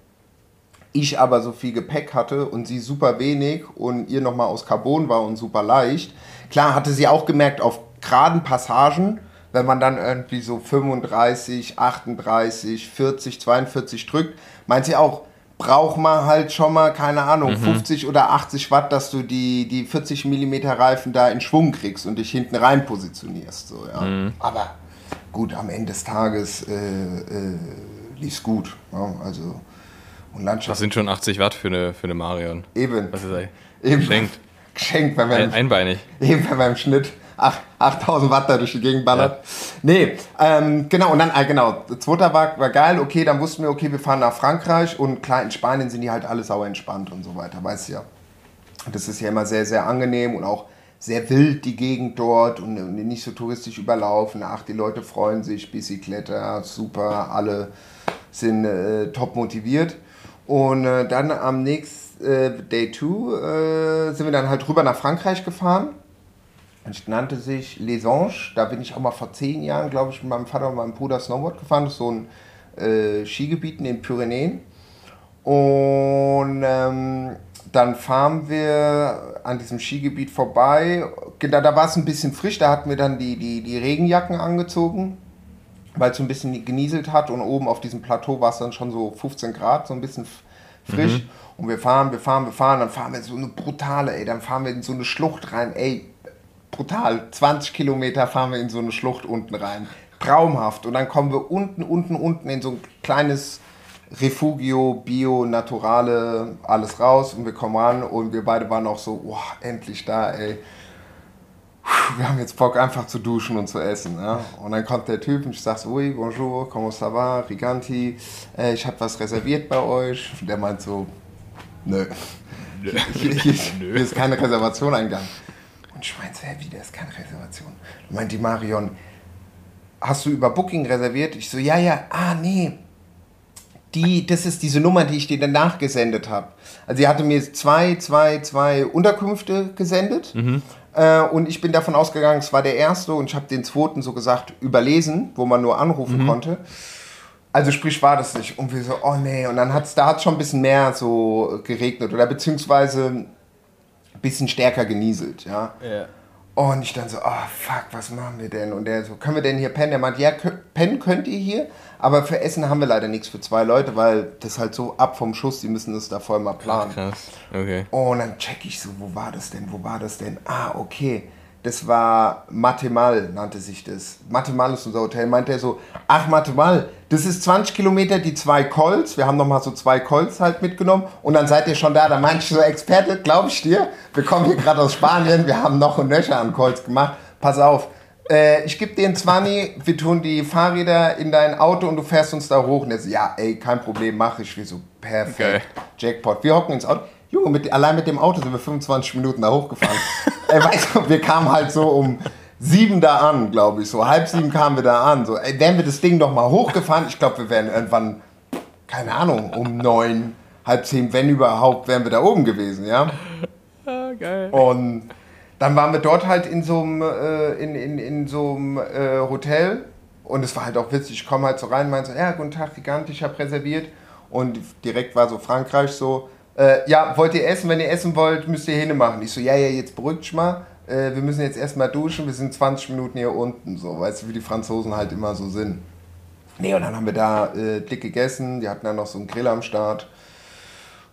Speaker 2: ich aber so viel Gepäck hatte und sie super wenig und ihr nochmal aus Carbon war und super leicht. Klar hatte sie auch gemerkt, auf geraden Passagen, wenn man dann irgendwie so 35, 38, 40, 42 drückt, meint sie auch, braucht man halt schon mal, keine Ahnung, 50 oder 80 Watt, dass du die, die 40 mm Reifen da in Schwung kriegst und dich hinten rein positionierst. So, ja. Aber gut, am Ende des Tages äh, äh, lief's gut. Ja, also, und
Speaker 1: Das
Speaker 2: Landschaft
Speaker 1: sind schon 80 Watt für eine, für eine Marion.
Speaker 2: eben.
Speaker 1: Was ist das?
Speaker 2: eben.
Speaker 1: Geschenkt.
Speaker 2: Geschenkt, man,
Speaker 1: Ein, einbeinig.
Speaker 2: eben, man im Schnitt ach- 8000 Watt da durch die Gegend ballert. Nee, ähm, genau, und dann, äh, genau, der zweite war, war geil, okay, dann wussten wir, okay, wir fahren nach Frankreich und klar, in Spanien sind die halt alle sauer entspannt und so weiter, weißt du ja. Und das ist ja immer sehr, sehr angenehm und auch sehr wild die Gegend dort und, nicht so touristisch überlaufen. Ach, die Leute freuen sich, Bicycletta, super, alle sind äh, top motiviert. Und äh, dann am nächsten äh, Day 2 äh, sind wir dann halt rüber nach Frankreich gefahren. Es nannte sich Les Anges. Da bin ich auch mal vor zehn Jahren, glaube ich, mit meinem Vater und meinem Bruder Snowboard gefahren. Das ist so ein äh, Skigebiet in den Pyrenäen. Und ähm, dann fahren wir an diesem Skigebiet vorbei. Da, da war es ein bisschen frisch, da hatten wir dann die, die, die Regenjacken angezogen, weil es so ein bisschen genieselt hat. Und oben auf diesem Plateau war es dann schon so 15 Grad, so ein bisschen frisch. Mhm. Und wir fahren, wir fahren, wir fahren, dann fahren wir so eine brutale, ey, dann fahren wir in so eine Schlucht rein, ey, brutal. 20 Kilometer fahren wir in so eine Schlucht unten rein. Traumhaft. Und dann kommen wir unten, unten, unten in so ein kleines Refugio, Bio, Naturale, alles raus und wir kommen ran und wir beide waren auch so, oh, endlich da, ey. Wir haben jetzt Bock einfach zu duschen und zu essen. Ne? Und dann kommt der Typ und ich sag so, oui, bonjour, comment ça va, Riganti, äh, ich habe was reserviert bei euch. Und der meint so, nö, hier, hier, hier, hier ist keine Reservation eingegangen. Und ich meinte, hä, wie, da ist keine Reservation. Und meint die Marion, hast du über Booking reserviert? Ich so, ja, ja, ah, nee, die, das ist diese Nummer, die ich dir danach gesendet habe. Also sie hatte mir zwei, zwei, zwei Unterkünfte gesendet. Mhm. Äh, und ich bin davon ausgegangen, es war der erste und ich habe den zweiten so gesagt überlesen, wo man nur anrufen mhm. konnte. Also sprich war das nicht. Und wir so, oh nee. Und dann hat es da hat's schon ein bisschen mehr so geregnet oder beziehungsweise ein bisschen stärker genieselt, ja. ja. Und ich dann so, oh fuck, was machen wir denn? Und der so, können wir denn hier pennen? Der meint, ja, pennen könnt ihr hier, aber für Essen haben wir leider nichts für zwei Leute, weil das halt so ab vom Schuss, die müssen das da voll mal planen. Krass, okay. Und dann check ich so, wo war das denn? Wo war das denn? Ah, okay. Das war Matemal, nannte sich das. Matemal ist unser Hotel. Meinte er so, ach Matemal, das ist 20 Kilometer die zwei Colts. Wir haben nochmal so zwei Colts halt mitgenommen. Und dann seid ihr schon da. Da meinte ich so, Experte, glaube ich dir. Wir kommen hier gerade aus Spanien. Wir haben noch ein Nöcher an Colts gemacht. Pass auf, äh, ich gebe dir einen 20, wir tun die Fahrräder in dein Auto und du fährst uns da hoch. Und er so, ja, ey, kein Problem, mache ich. Wir so, perfekt, okay. Jackpot. Wir hocken ins Auto. Junge, mit, allein mit dem Auto sind wir 25 Minuten da hochgefahren. ey, weißt du, wir kamen halt so um sieben da an, glaube ich. So halb sieben kamen wir da an. So, ey, wären wir das Ding doch mal hochgefahren, ich glaube, wir wären irgendwann, keine Ahnung, um neun, halb zehn, wenn überhaupt, wären wir da oben gewesen, ja. Ah, geil. Und dann waren wir dort halt in so einem, äh, in, in, in so einem äh, Hotel und es war halt auch witzig. Ich komme halt so rein und meinte so, ja, guten Tag, Gigant, ich habe reserviert. Und direkt war so Frankreich so, äh, ja, wollt ihr essen? Wenn ihr essen wollt, müsst ihr hin machen. Ich so, ja, ja, jetzt beruhigt mal. Äh, wir müssen jetzt erstmal duschen, wir sind 20 Minuten hier unten. So, weißt du, wie die Franzosen halt immer so sind. Nee, und dann haben wir da äh, dick gegessen. Die hatten dann noch so einen Grill am Start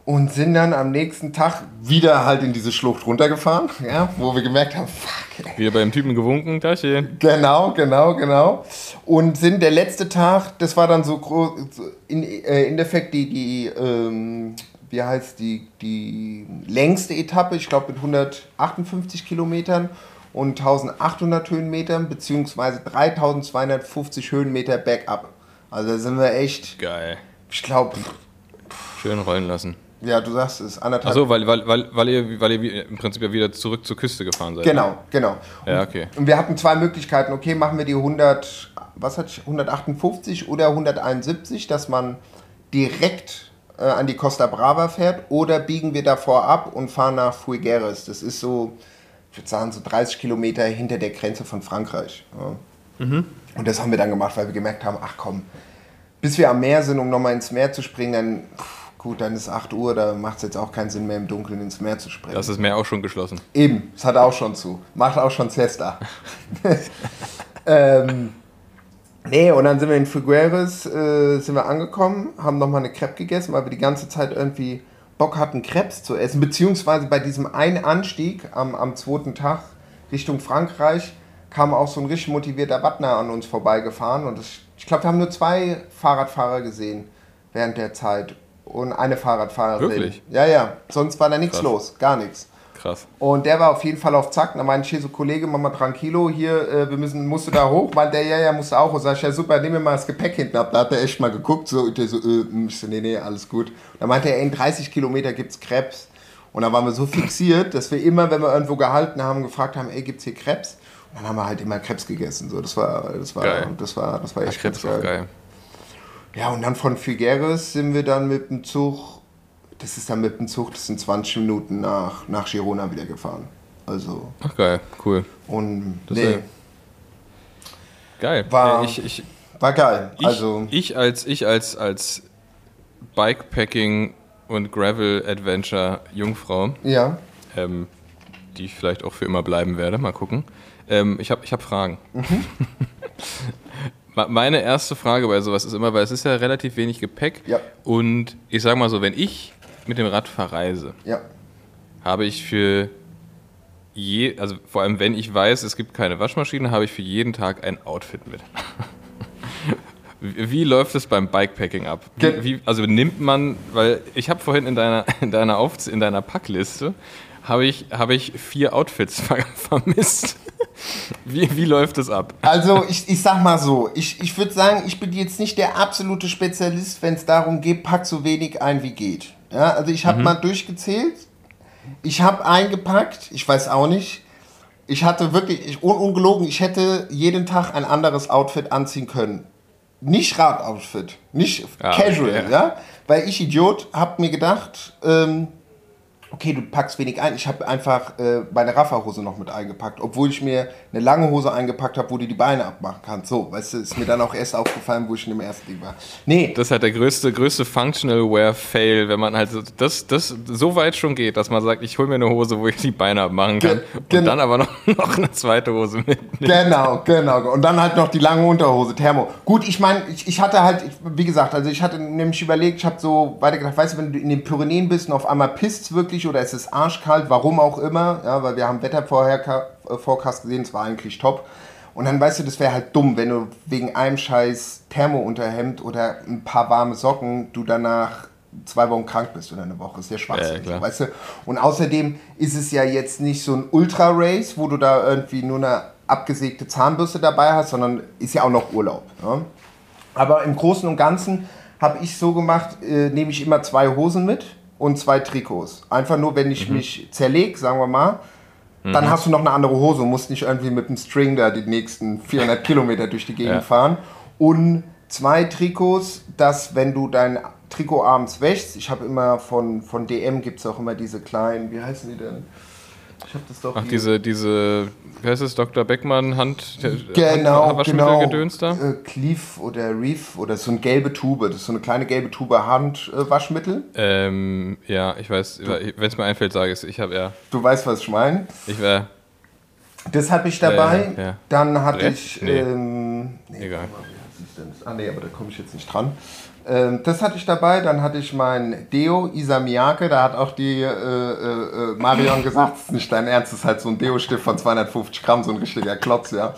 Speaker 2: und sind dann am nächsten Tag wieder halt in diese Schlucht runtergefahren, ja, wo wir gemerkt haben, fuck.
Speaker 1: Ey. Wieder beim Typen gewunken, Taschen.
Speaker 2: Genau, genau, genau. Und sind der letzte Tag, das war dann so groß, in, äh, in Effekt die, die ähm, wie heißt die, die längste Etappe, ich glaube mit 158 Kilometern und 1800 Höhenmetern, beziehungsweise 3250 Höhenmeter Backup. Also da sind wir echt.
Speaker 1: Geil.
Speaker 2: Ich glaube.
Speaker 1: Schön rollen lassen.
Speaker 2: Ja, du sagst es,
Speaker 1: anderthalb. Achso, weil, weil, weil, weil, ihr, weil ihr im Prinzip ja wieder zurück zur Küste gefahren seid.
Speaker 2: Genau, ne? genau.
Speaker 1: Ja, okay.
Speaker 2: Und wir hatten zwei Möglichkeiten. Okay, machen wir die 100, was hat 158 oder 171, dass man direkt äh, an die Costa Brava fährt, oder biegen wir davor ab und fahren nach Fuigueres. Das ist so, ich würde sagen, so 30 Kilometer hinter der Grenze von Frankreich. Ja. Mhm. Und das haben wir dann gemacht, weil wir gemerkt haben, ach komm, bis wir am Meer sind, um nochmal ins Meer zu springen, dann gut, dann ist 8 Uhr, da macht es jetzt auch keinen Sinn mehr im Dunkeln ins Meer zu springen.
Speaker 1: Das ist Meer auch schon geschlossen.
Speaker 2: Eben, es hat auch schon zu. Macht auch schon Cesta. ähm, nee, und dann sind wir in Figueres, äh, sind wir angekommen, haben nochmal eine Crepe gegessen, weil wir die ganze Zeit irgendwie Bock hatten, Crepes zu essen. Beziehungsweise bei diesem einen Anstieg am, am zweiten Tag Richtung Frankreich kam auch so ein richtig motivierter Wattner an uns vorbeigefahren. Und das, ich glaube, wir haben nur zwei Fahrradfahrer gesehen während der Zeit und eine Fahrradfahrerin.
Speaker 1: Wirklich?
Speaker 2: Ja, ja. Sonst war da nichts los, gar nichts.
Speaker 1: Krass.
Speaker 2: Und der war auf jeden Fall auf Zack. Da meinte ich hier so, Kollege, mach mal tranquilo, hier, äh, wir müssen, musst du da hoch? Weil der, ja, ja, musste auch. Und sag ich, ja super, nimm mir mal das Gepäck hinten ab. Da hat er echt mal geguckt, so, und der so, äh, so, nee, nee, alles gut. Da meinte er, in 30 Kilometer gibt's Krebs. Und da waren wir so fixiert, dass wir immer, wenn wir irgendwo gehalten haben, gefragt haben, ey, gibt's hier Krebs? Und dann haben wir halt immer Krebs gegessen. So, das war, das war,
Speaker 1: Geil.
Speaker 2: das war, das war
Speaker 1: Ja,
Speaker 2: echt
Speaker 1: Krebs
Speaker 2: ganz
Speaker 1: ist auch geil.
Speaker 2: Ja, und dann von Figueres sind wir dann mit dem Zug, das ist dann mit dem Zug, das sind 20 Minuten nach, nach Girona wieder gefahren. Also,
Speaker 1: Ach geil, cool.
Speaker 2: und
Speaker 1: Das
Speaker 2: nee,
Speaker 1: Geil.
Speaker 2: War-
Speaker 1: ich, ich,
Speaker 2: war geil.
Speaker 1: ich,
Speaker 2: also,
Speaker 1: ich als ich als als Bikepacking und Gravel Adventure Jungfrau,
Speaker 2: ja,
Speaker 1: ähm, die ich vielleicht auch für immer bleiben werde, mal gucken. Ähm, ich habe ich hab Fragen.
Speaker 2: Mhm.
Speaker 1: Meine erste Frage bei sowas ist immer, weil es ist ja relativ wenig Gepäck
Speaker 2: Ja.
Speaker 1: und ich sage mal so, wenn ich mit dem Rad verreise,
Speaker 2: ja.
Speaker 1: habe ich für je, also vor allem wenn ich weiß, es gibt keine Waschmaschine, habe ich für jeden Tag ein Outfit mit. Wie, läuft es beim Bikepacking ab? Wie, wie, also nimmt man, weil ich habe vorhin in deiner in deiner Aufz in deiner Packliste habe ich habe ich vier Outfits ver vermisst. Wie, wie läuft es ab?
Speaker 2: Also ich, ich sag mal so, ich, ich würde sagen, ich bin jetzt nicht der absolute Spezialist, wenn es darum geht, pack so wenig ein wie geht. Ja, also ich habe mal durchgezählt, ich habe eingepackt, ich weiß auch nicht, ich hatte wirklich, ich, un, ungelogen, ich hätte jeden Tag ein anderes Outfit anziehen können. Nicht Radoutfit, nicht
Speaker 1: Ah,
Speaker 2: casual,
Speaker 1: okay.
Speaker 2: ja, weil ich Idiot habe mir gedacht, ähm, okay, du packst wenig ein. Ich habe einfach äh, meine Rafferhose noch mit eingepackt, obwohl ich mir eine lange Hose eingepackt habe, wo du die Beine abmachen kannst. So, weißt du, ist mir dann auch erst aufgefallen, wo ich in dem ersten Ding war. Nee,
Speaker 1: Das ist halt der größte, größte Functional Wear Fail, wenn man halt so- das, das so weit schon geht, dass man sagt, ich hole mir eine Hose, wo ich die Beine abmachen kann
Speaker 2: Ge-
Speaker 1: und dann aber noch, noch eine zweite Hose mit.
Speaker 2: Genau, genau. Und dann halt noch die lange Unterhose, Thermo. Gut, ich meine, ich, ich hatte halt, wie gesagt, also ich hatte nämlich überlegt, ich habe so weitergedacht, weißt du, wenn du in den Pyrenäen bist und auf einmal pisst wirklich oder es ist arschkalt, warum auch immer, ja, weil wir haben Wetterforecast gesehen, es war eigentlich top. Und dann weißt du, das wäre halt dumm, wenn du wegen einem scheiß Thermounterhemd oder ein paar warme Socken du danach zwei Wochen krank bist oder eine Woche. Ist ja Schwachsinn.
Speaker 1: Ja,
Speaker 2: weißt du? Und außerdem ist es ja jetzt nicht so ein Ultra-Race, wo du da irgendwie nur eine abgesägte Zahnbürste dabei hast, sondern ist ja auch noch Urlaub. Ja? Aber im Großen und Ganzen habe ich so gemacht, äh, nehme ich immer zwei Hosen mit und zwei Trikots. Einfach nur, wenn ich mich zerleg, sagen wir mal, dann hast du noch eine andere Hose und musst nicht irgendwie mit dem String da die nächsten 400 Kilometer durch die Gegend
Speaker 1: Ja.
Speaker 2: fahren. Und zwei Trikots, dass wenn du dein Trikot abends wäschst, ich habe immer von, von DM gibt es auch immer diese kleinen, wie heißen die denn? Ich habe das doch
Speaker 1: Ach, diese, diese, wie heißt es, Dr. Beckmann Hand,
Speaker 2: Genau,
Speaker 1: Hand,
Speaker 2: genau.
Speaker 1: Gedöns da?
Speaker 2: Äh, Cleave oder Reef oder so eine gelbe Tube. Das ist so eine kleine gelbe Tube Handwaschmittel.
Speaker 1: Ähm, ja, ich weiß, wenn es mir einfällt, sage ich es. Ich habe ja,
Speaker 2: Du weißt, was ich meine.
Speaker 1: ich wäre,
Speaker 2: Das habe ich dabei.
Speaker 1: Äh, ja.
Speaker 2: Dann hatte
Speaker 1: Brett?
Speaker 2: ich.
Speaker 1: Nee.
Speaker 2: Ähm, nee,
Speaker 1: Egal.
Speaker 2: warte mal, wie heißt es denn? Ah, nee, aber da komme ich jetzt nicht dran. Ähm, das hatte ich dabei. Dann hatte ich mein Deo Isa Miyake. Da hat auch die äh, äh, äh, Marion gesagt, das ist nicht dein Ernst, das ist halt so ein Deo-Stift von 250 Gramm, so ein richtiger Klotz, ja.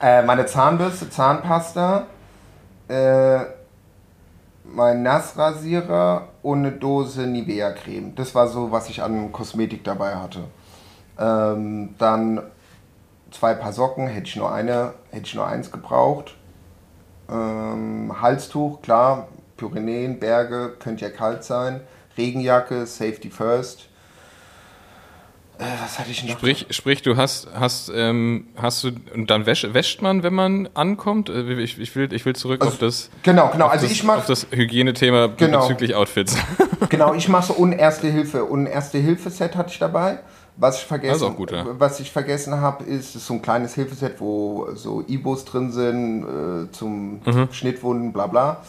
Speaker 2: Äh, meine Zahnbürste, Zahnpasta. Äh, mein Nassrasierer und eine Dose Nivea-Creme. Das war so, was ich an Kosmetik dabei hatte. Ähm, dann zwei Paar Socken, hätte ich nur eine, hätte ich nur eins gebraucht. Ähm, Halstuch, klar, Pyrenäen, Berge, könnte ja kalt sein. Regenjacke, Safety First. Äh, was hatte ich noch?
Speaker 1: Sprich, sprich, du hast, hast, ähm, hast du, und dann wäscht, wäscht man, wenn man ankommt? Äh, Ich, ich, will, ich will zurück auf das,
Speaker 2: Genau, genau.
Speaker 1: auf
Speaker 2: Also
Speaker 1: das,
Speaker 2: ich
Speaker 1: auf
Speaker 2: mache
Speaker 1: das Hygienethema
Speaker 2: Genau.
Speaker 1: bezüglich Outfits.
Speaker 2: genau, ich mache so un Erste Hilfe und Erste Hilfe Set hatte ich dabei. Was ich vergessen,
Speaker 1: auch gut, ja.
Speaker 2: was ich vergessen habe, ist, ist so ein kleines Hilfeset, wo so Ibos drin sind äh, zum
Speaker 1: Mhm.
Speaker 2: Schnittwunden, bla bla.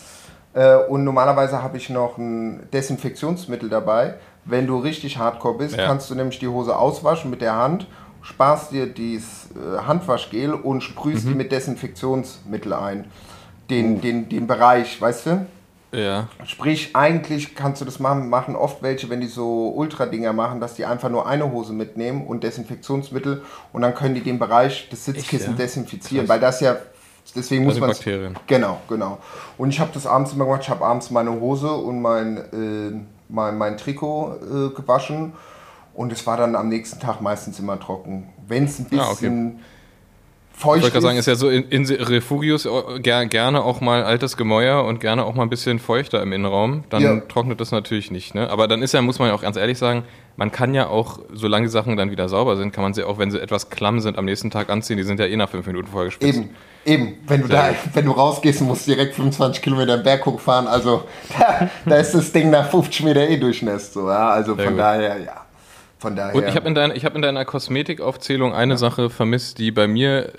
Speaker 2: Äh, und normalerweise habe ich noch ein Desinfektionsmittel dabei. Wenn du richtig Hardcore bist,
Speaker 1: Ja.
Speaker 2: kannst du nämlich die Hose auswaschen mit der Hand, sparst dir dieses äh, Handwaschgel und sprühst
Speaker 1: Mhm.
Speaker 2: die mit Desinfektionsmittel ein. Den, den, den Bereich, weißt du?
Speaker 1: ja.
Speaker 2: Sprich, eigentlich kannst du das machen, machen oft welche, wenn die so Ultra-Dinger machen, dass die einfach nur eine Hose mitnehmen und Desinfektionsmittel und dann können die den Bereich des Sitzkissen
Speaker 1: ja?
Speaker 2: desinfizieren, weil das ja, deswegen muss man
Speaker 1: Bakterien.
Speaker 2: Genau, genau. Und ich habe das abends immer gemacht, ich habe abends meine Hose und mein, äh, mein, mein Trikot äh, gewaschen und es war dann am nächsten Tag meistens immer trocken. Wenn es ein
Speaker 1: Ah, okay.
Speaker 2: Feucht
Speaker 1: Ich wollte gerade sagen, ist ja so in, in Refugius äh, ger, gerne auch mal altes Gemäuer und gerne auch mal ein bisschen feuchter im Innenraum. Dann
Speaker 2: Ja.
Speaker 1: trocknet das natürlich nicht. Ne? Aber dann ist ja, muss man ja auch ganz ehrlich sagen, man kann ja auch, solange die Sachen dann wieder sauber sind, kann man sie auch, wenn sie etwas klamm sind, am nächsten Tag anziehen. Die sind ja eh nach fünf Minuten vorher gespitzt.
Speaker 2: Eben, eben. Wenn du, da, wenn du rausgehst, musst du direkt 25 Kilometer den Berg hochfahren. Also da, da ist das Ding nach 50 Meter eh durchnässt. So, ja? Also
Speaker 1: Sehr
Speaker 2: von
Speaker 1: gut.
Speaker 2: daher, ja. Von daher.
Speaker 1: Und ich habe in, ich hab in deiner Kosmetikaufzählung eine Sache vermisst, die bei mir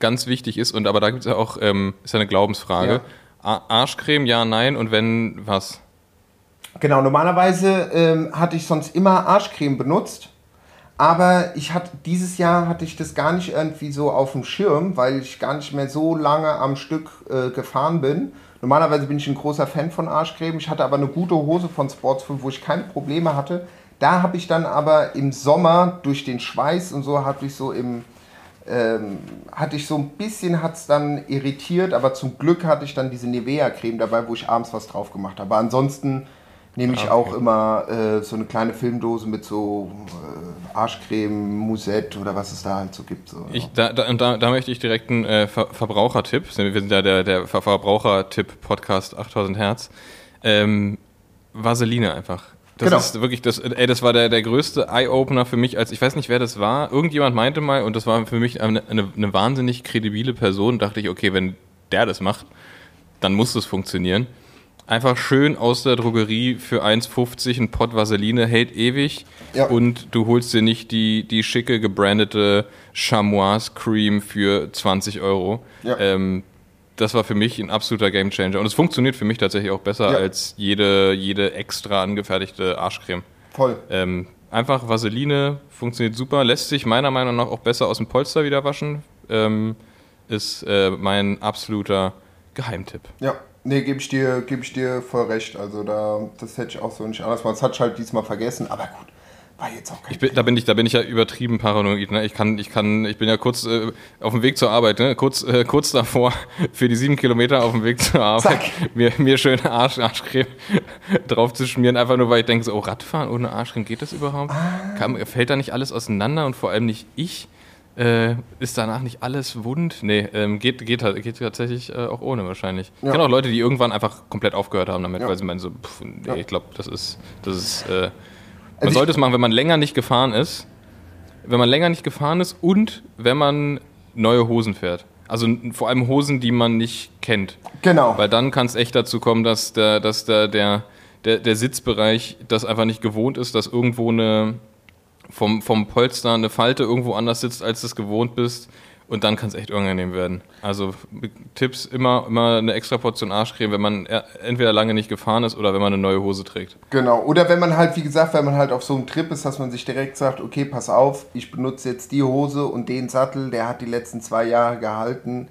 Speaker 1: ganz wichtig ist. Und aber da gibt es ja auch, ähm, ist ja eine Glaubensfrage. A- Arschcreme, ja, nein. Und wenn, was?
Speaker 2: Genau, normalerweise ähm, hatte ich sonst immer Arschcreme benutzt. Aber ich hatte, dieses Jahr hatte ich das gar nicht irgendwie so auf dem Schirm, weil ich gar nicht mehr so lange am Stück äh, gefahren bin. Normalerweise bin ich ein großer Fan von Arschcreme. Ich hatte aber eine gute Hose von Sportsful, wo ich keine Probleme hatte. Da habe ich dann aber im Sommer durch den Schweiß und so hatte ich so im ähm, hatte ich so ein bisschen hat's dann irritiert, aber zum Glück hatte ich dann diese Nivea-Creme dabei, wo ich abends was drauf gemacht habe. Aber ansonsten nehme ich
Speaker 1: Okay.
Speaker 2: auch immer äh, so eine kleine Filmdose mit so äh, Arschcreme, Musette oder was es da halt so gibt. So,
Speaker 1: Ich, da, da, da möchte ich direkt einen äh, Ver Verbrauchertipp. Wir sind ja der, der Ver Verbrauchertipp-Podcast 8000 Hertz. Ähm, Vaseline einfach. Das
Speaker 2: Genau.
Speaker 1: ist wirklich, das, ey, das war der, der größte Eye-Opener für mich, als ich weiß nicht, wer das war. Irgendjemand meinte mal, und das war für mich eine, eine, eine wahnsinnig kredibile Person, dachte ich, okay, wenn der das macht, dann muss das funktionieren. Einfach schön aus der Drogerie für 1,50 ein Pott Vaseline, hält ewig.
Speaker 2: Ja.
Speaker 1: Und du holst dir nicht die, die schicke gebrandete Chamois Cream für 20 Euro.
Speaker 2: Ja.
Speaker 1: Ähm, das war für mich ein absoluter Gamechanger. Und es funktioniert für mich tatsächlich auch besser
Speaker 2: Ja.
Speaker 1: als jede, jede extra angefertigte Arschcreme.
Speaker 2: Voll.
Speaker 1: Ähm, einfach Vaseline funktioniert super, lässt sich meiner Meinung nach auch besser aus dem Polster wieder waschen. Ähm, ist äh, mein absoluter Geheimtipp.
Speaker 2: Ja, nee, gebe ich, dir- geb ich dir voll recht. Also da, das hätte ich auch so nicht anders gemacht. Das hatte ich halt diesmal vergessen, aber gut,
Speaker 1: Ich bin, da bin ich, da bin ich ja übertrieben paranoid. Ne? Ich kann, ich kann, ich bin ja kurz äh, auf dem Weg zur Arbeit, ne? kurz, äh, kurz davor für die sieben Kilometer auf dem Weg zur Arbeit,
Speaker 2: Zack.
Speaker 1: mir, mir schön Arsch, Arschcreme drauf zu schmieren, einfach nur weil ich denke, so, oh, Radfahren ohne Arschcreme, geht das überhaupt?
Speaker 2: Ah.
Speaker 1: Kann, fällt da nicht alles auseinander und vor allem nicht ich? Äh, ist danach nicht alles wund? Nee, ähm, geht, geht, geht tatsächlich äh, auch ohne wahrscheinlich. Ich
Speaker 2: Ja.
Speaker 1: kenne auch Leute, die irgendwann einfach komplett aufgehört haben damit,
Speaker 2: Ja.
Speaker 1: weil sie meinen so, pff, nee,
Speaker 2: Ja.
Speaker 1: ich glaube, das ist, das ist, äh,
Speaker 2: Also ich-
Speaker 1: sollte es machen, wenn man länger nicht gefahren ist. Wenn man länger nicht gefahren ist und wenn man neue Hosen fährt. Also vor allem Hosen, die man nicht kennt.
Speaker 2: Genau.
Speaker 1: Weil dann kann es echt dazu kommen, dass der, dass der, der, der, der Sitzbereich das einfach nicht gewohnt ist, dass irgendwo eine vom, vom Polster eine Falte irgendwo anders sitzt, als du es gewohnt bist. Und dann kann es echt unangenehm werden. Also Tipps, immer, immer eine extra Portion Arschcreme, wenn man e- entweder lange nicht gefahren ist oder wenn man eine neue Hose trägt.
Speaker 2: Genau. Oder wenn man halt, wie gesagt, wenn man halt auf so einem Trip ist, dass man sich direkt sagt, okay, pass auf, ich benutze jetzt die Hose und den Sattel, der hat die letzten zwei Jahre gehalten.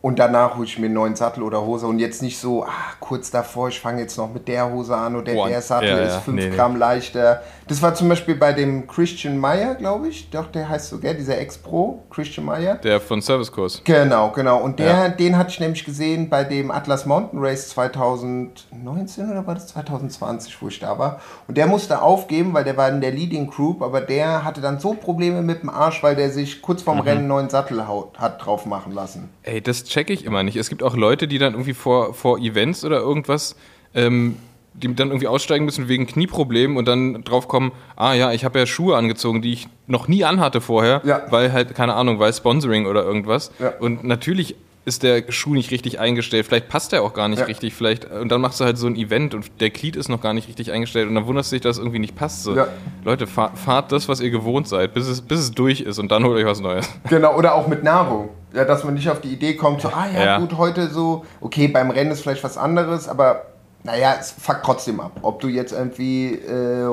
Speaker 2: Und danach hole ich mir einen neuen Sattel oder Hose und jetzt nicht so, ah, kurz davor, ich fange jetzt noch mit der Hose an oder
Speaker 1: Boah,
Speaker 2: der Sattel
Speaker 1: ja,
Speaker 2: ist
Speaker 1: ja,
Speaker 2: 5
Speaker 1: nee, nee.
Speaker 2: Gramm leichter. Das war zum Beispiel bei dem Christian Meyer, glaube ich. Doch, der heißt so, gell, dieser Ex-Pro, Christian Meyer.
Speaker 1: Der von Servicekurs.
Speaker 2: Genau, genau. Und der,
Speaker 1: Ja.
Speaker 2: den hatte ich nämlich gesehen bei dem Atlas Mountain Race 2019 oder war das 2020, wo ich da war. Und der musste aufgeben, weil der war in der Leading Group, aber der hatte dann so Probleme mit dem Arsch, weil der sich kurz vorm Rennen einen neuen Sattel haut- hat drauf machen lassen.
Speaker 1: Ey, das checke ich immer nicht. Es gibt auch Leute, die dann irgendwie vor, vor Events oder irgendwas, ähm, die dann irgendwie aussteigen müssen wegen Knieproblemen und dann drauf kommen, ah ja, ich habe ja Schuhe angezogen, die ich noch nie anhatte vorher,
Speaker 2: Ja.
Speaker 1: weil halt, keine Ahnung, weil Sponsoring oder irgendwas.
Speaker 2: Ja.
Speaker 1: Und natürlich ist der Schuh nicht richtig eingestellt, vielleicht passt der auch gar nicht
Speaker 2: Ja.
Speaker 1: richtig, vielleicht, und dann machst du halt so ein Event und der Glied ist noch gar nicht richtig eingestellt und dann wunderst du dich, dass es irgendwie nicht passt. So.
Speaker 2: Ja.
Speaker 1: Leute, fahr, fahrt das, was ihr gewohnt seid, bis es, bis es durch ist und dann holt euch was Neues.
Speaker 2: Genau, oder auch mit Nahrung. Ja, dass man nicht auf die Idee kommt, so, ah ja,
Speaker 1: Ja.
Speaker 2: gut, heute so, okay, beim Rennen ist vielleicht was anderes, aber naja, es fuckt trotzdem ab. Ob du jetzt irgendwie äh,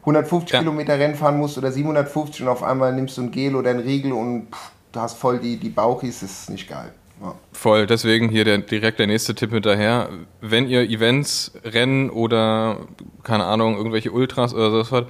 Speaker 2: 150
Speaker 1: Ja.
Speaker 2: Kilometer Rennen fahren musst oder 750 und auf einmal nimmst du ein Gel oder ein Riegel und pff, du hast voll die, die Bauchis, das ist nicht geil. Ja.
Speaker 1: Voll, deswegen hier der, direkt der nächste Tipp hinterher. Wenn ihr Events, Rennen oder, keine Ahnung, irgendwelche Ultras oder sowas fahrt,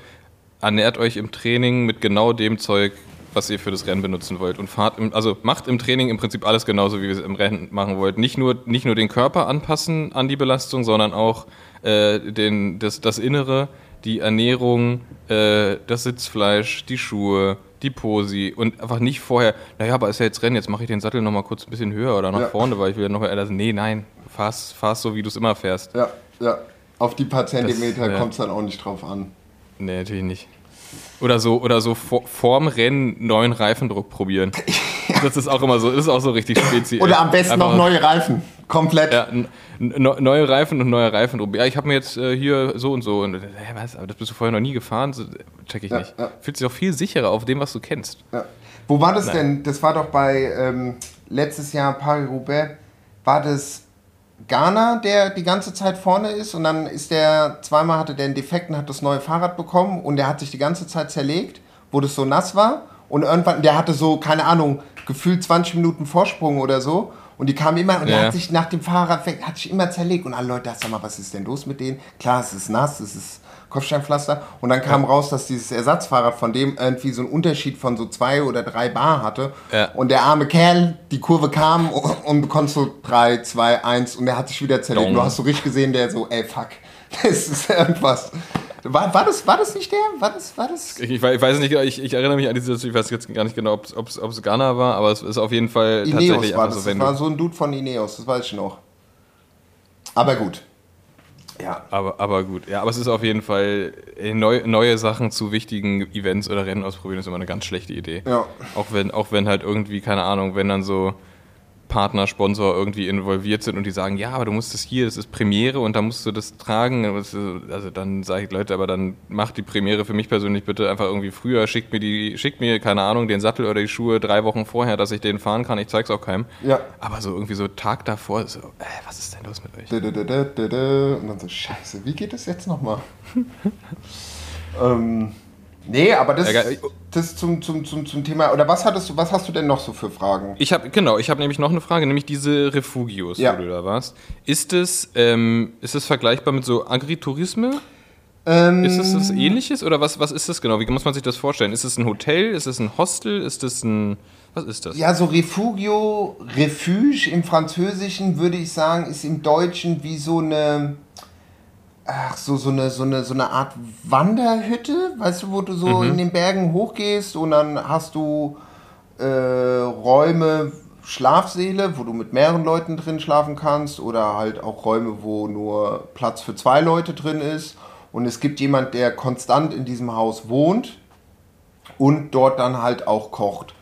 Speaker 1: ernährt euch im Training mit genau dem Zeug, was ihr für das Rennen benutzen wollt. Und fahrt im, also macht im Training im Prinzip alles genauso, wie ihr es im Rennen machen wollt. Nicht nur, nicht nur den Körper anpassen an die Belastung, sondern auch äh, den, das, das Innere, die Ernährung, äh, das Sitzfleisch, die Schuhe, die Posi und einfach nicht vorher, naja, aber ist ja jetzt Rennen, jetzt mache ich den Sattel nochmal kurz ein bisschen höher oder nach
Speaker 2: Ja.
Speaker 1: vorne, weil ich will noch mal, also, nee, nein, fahrst, fahrst so, wie du es immer fährst.
Speaker 2: Ja, ja. Auf die paar Zentimeter
Speaker 1: ja.
Speaker 2: kommt es dann auch nicht drauf an.
Speaker 1: Nee, natürlich nicht. Oder so, oder so vor, vorm Rennen neuen Reifendruck probieren. Das ist auch immer so, das ist auch so richtig speziell.
Speaker 2: Oder am besten noch neue Reifen. Komplett.
Speaker 1: Ja, neue Reifen und neuer Reifendruck. Ja, ich habe mir jetzt äh, hier so und so. Und, hä, was? Aber das bist du vorher noch nie gefahren? So, check ich
Speaker 2: Ja,
Speaker 1: nicht.
Speaker 2: ja.
Speaker 1: Fühlt sich auch viel sicherer auf dem, was du kennst.
Speaker 2: Ja. Wo war das
Speaker 1: Nein.
Speaker 2: denn? Das war doch bei ähm, letztes Jahr Paris-Roubaix. War das Ghana, der die ganze Zeit vorne ist. Und dann ist der, zweimal hatte der einen Defekt und hat das neue Fahrrad bekommen. Und der hat sich die ganze Zeit zerlegt, wo das so nass war. Und irgendwann, der hatte so, keine Ahnung, gefühlt 20 Minuten Vorsprung oder so. Und die kamen immer und der
Speaker 1: Ja.
Speaker 2: hat sich nach dem Fahrrad weg, hat sich immer zerlegt. Und alle Leute, sag mal, was ist denn los mit denen? Klar, es ist nass, es ist Kopfsteinpflaster und dann kam raus, dass dieses Ersatzfahrrad von dem irgendwie so einen Unterschied von so zwei oder drei Bar hatte
Speaker 1: Ja.
Speaker 2: und der arme Kerl, die Kurve kam und du konntest so 3, 2, 1 und der hat sich wieder zerlegt. Du hast so richtig gesehen, der so, ey, fuck, das ist irgendwas. War, war, das, war das nicht der? War das, war das?
Speaker 1: Ich, ich, wei- ich weiß nicht, ich, ich erinnere mich an diese, ich weiß jetzt gar nicht genau, ob es Ghana war, aber es ist auf jeden Fall
Speaker 2: Ineos
Speaker 1: tatsächlich
Speaker 2: war das.
Speaker 1: so, wenn
Speaker 2: das war so ein Dude von Ineos, das weiß ich noch. Aber gut. Ja.
Speaker 1: aber, aber gut, ja, aber es ist auf jeden Fall, äh, neu, neue Sachen zu wichtigen Events oder Rennen ausprobieren, ist immer eine ganz schlechte Idee.
Speaker 2: Ja.
Speaker 1: Auch wenn, auch wenn halt irgendwie, keine Ahnung, wenn dann so Partner, Sponsor irgendwie involviert sind und die sagen, ja, aber du musst das hier, das ist Premiere und da musst du das tragen. Also dann sage ich, Leute, aber dann macht die Premiere für mich persönlich bitte einfach irgendwie früher, schickt mir die, schickt mir, keine Ahnung, den Sattel oder die Schuhe drei Wochen vorher, dass ich den fahren kann. Ich zeig's auch keinem.
Speaker 2: Ja.
Speaker 1: Aber so irgendwie so Tag davor, so, äh, was ist denn los mit euch?
Speaker 2: Und dann so, scheiße, wie geht das jetzt nochmal? ähm, nee, aber das, das zum, zum, zum, zum Thema, oder was hattest du, was hast du denn noch so für Fragen?
Speaker 1: Ich habe genau, ich habe nämlich noch eine Frage, nämlich diese Refugios,
Speaker 2: Ja.
Speaker 1: wo du da warst. Ist es, ähm, ist es vergleichbar mit so Agritourisme?
Speaker 2: Ähm,
Speaker 1: Ist es das ähnliches oder was, was ist das genau? Wie muss man sich das vorstellen? Ist es ein Hotel? Ist es ein Hostel? Ist es ein. Was ist das?
Speaker 2: Ja, so Refugio, Refuge im Französischen würde ich sagen, ist im Deutschen wie so eine, ach, so, so eine, so eine, so eine Art Wanderhütte, weißt du, wo du so in den Bergen hochgehst und dann hast du äh, Räume, Schlafsäle, wo du mit mehreren Leuten drin schlafen kannst oder halt auch Räume, wo nur Platz für zwei Leute drin ist und es gibt jemand, der konstant in diesem Haus wohnt und dort dann halt auch kocht.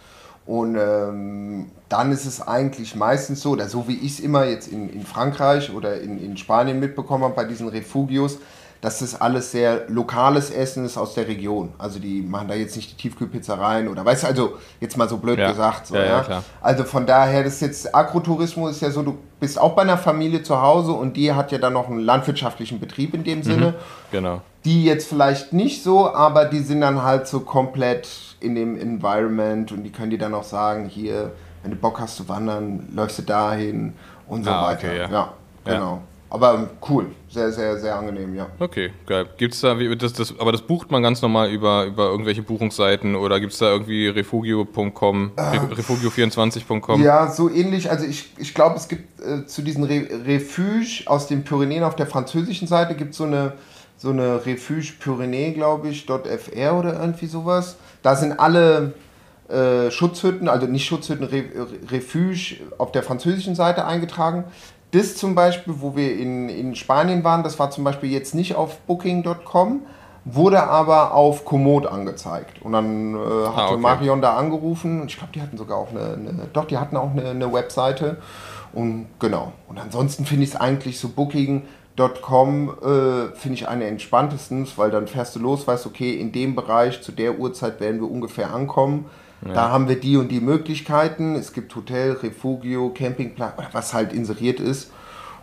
Speaker 2: Und ähm, dann ist es eigentlich meistens so, oder so wie ich es immer jetzt in, in Frankreich oder in, in Spanien mitbekommen habe bei diesen Refugios, dass das alles sehr lokales Essen ist aus der Region. Also die machen da jetzt nicht die Tiefkühlpizza rein oder weißt du, also jetzt mal so blöd
Speaker 1: Ja.
Speaker 2: gesagt. So,
Speaker 1: Ja,
Speaker 2: ja. Also von daher, das ist jetzt Agrotourismus ist ja so, du bist auch bei einer Familie zu Hause und die hat ja dann noch einen landwirtschaftlichen Betrieb in dem Sinne
Speaker 1: Genau.
Speaker 2: Die jetzt vielleicht nicht so, aber die sind dann halt so komplett in dem Environment und die können dir dann auch sagen, hier, wenn du Bock hast zu wandern, läufst du dahin und so
Speaker 1: Ah,
Speaker 2: weiter.
Speaker 1: okay, ja.
Speaker 2: ja, genau. Aber cool, sehr, sehr, sehr angenehm, ja.
Speaker 1: Okay, geil. Gibt's da, wie, das, das, aber das bucht man ganz normal über, über irgendwelche Buchungsseiten oder gibt es da irgendwie refugio.com, Re- refugio24.com?
Speaker 2: Äh. Ja, so ähnlich. Also ich, ich glaube, es gibt äh, zu diesen Re Refuge aus den Pyrenäen auf der französischen Seite gibt so eine so eine Refuge Pyrenäe, glaube ich, .fr oder irgendwie sowas. Da sind alle äh, Schutzhütten, also nicht Schutzhütten, Re Refuge auf der französischen Seite eingetragen. Das zum Beispiel, wo wir in, in Spanien waren, das war zum Beispiel jetzt nicht auf booking.com, wurde aber auf Komoot angezeigt. Und dann äh, hatte
Speaker 1: Ah, okay.
Speaker 2: Marion da angerufen und ich glaube, die hatten sogar auch eine, eine doch, die hatten auch eine, eine Webseite. Und genau. Und ansonsten finde ich es eigentlich so Booking.com äh, finde ich eine entspanntesten, weil dann fährst du los, weißt, okay, in dem Bereich zu der Uhrzeit werden wir ungefähr ankommen. Da haben wir die und die Möglichkeiten. Es gibt Hotel, Refugio, Campingplatz, oder was halt inseriert ist.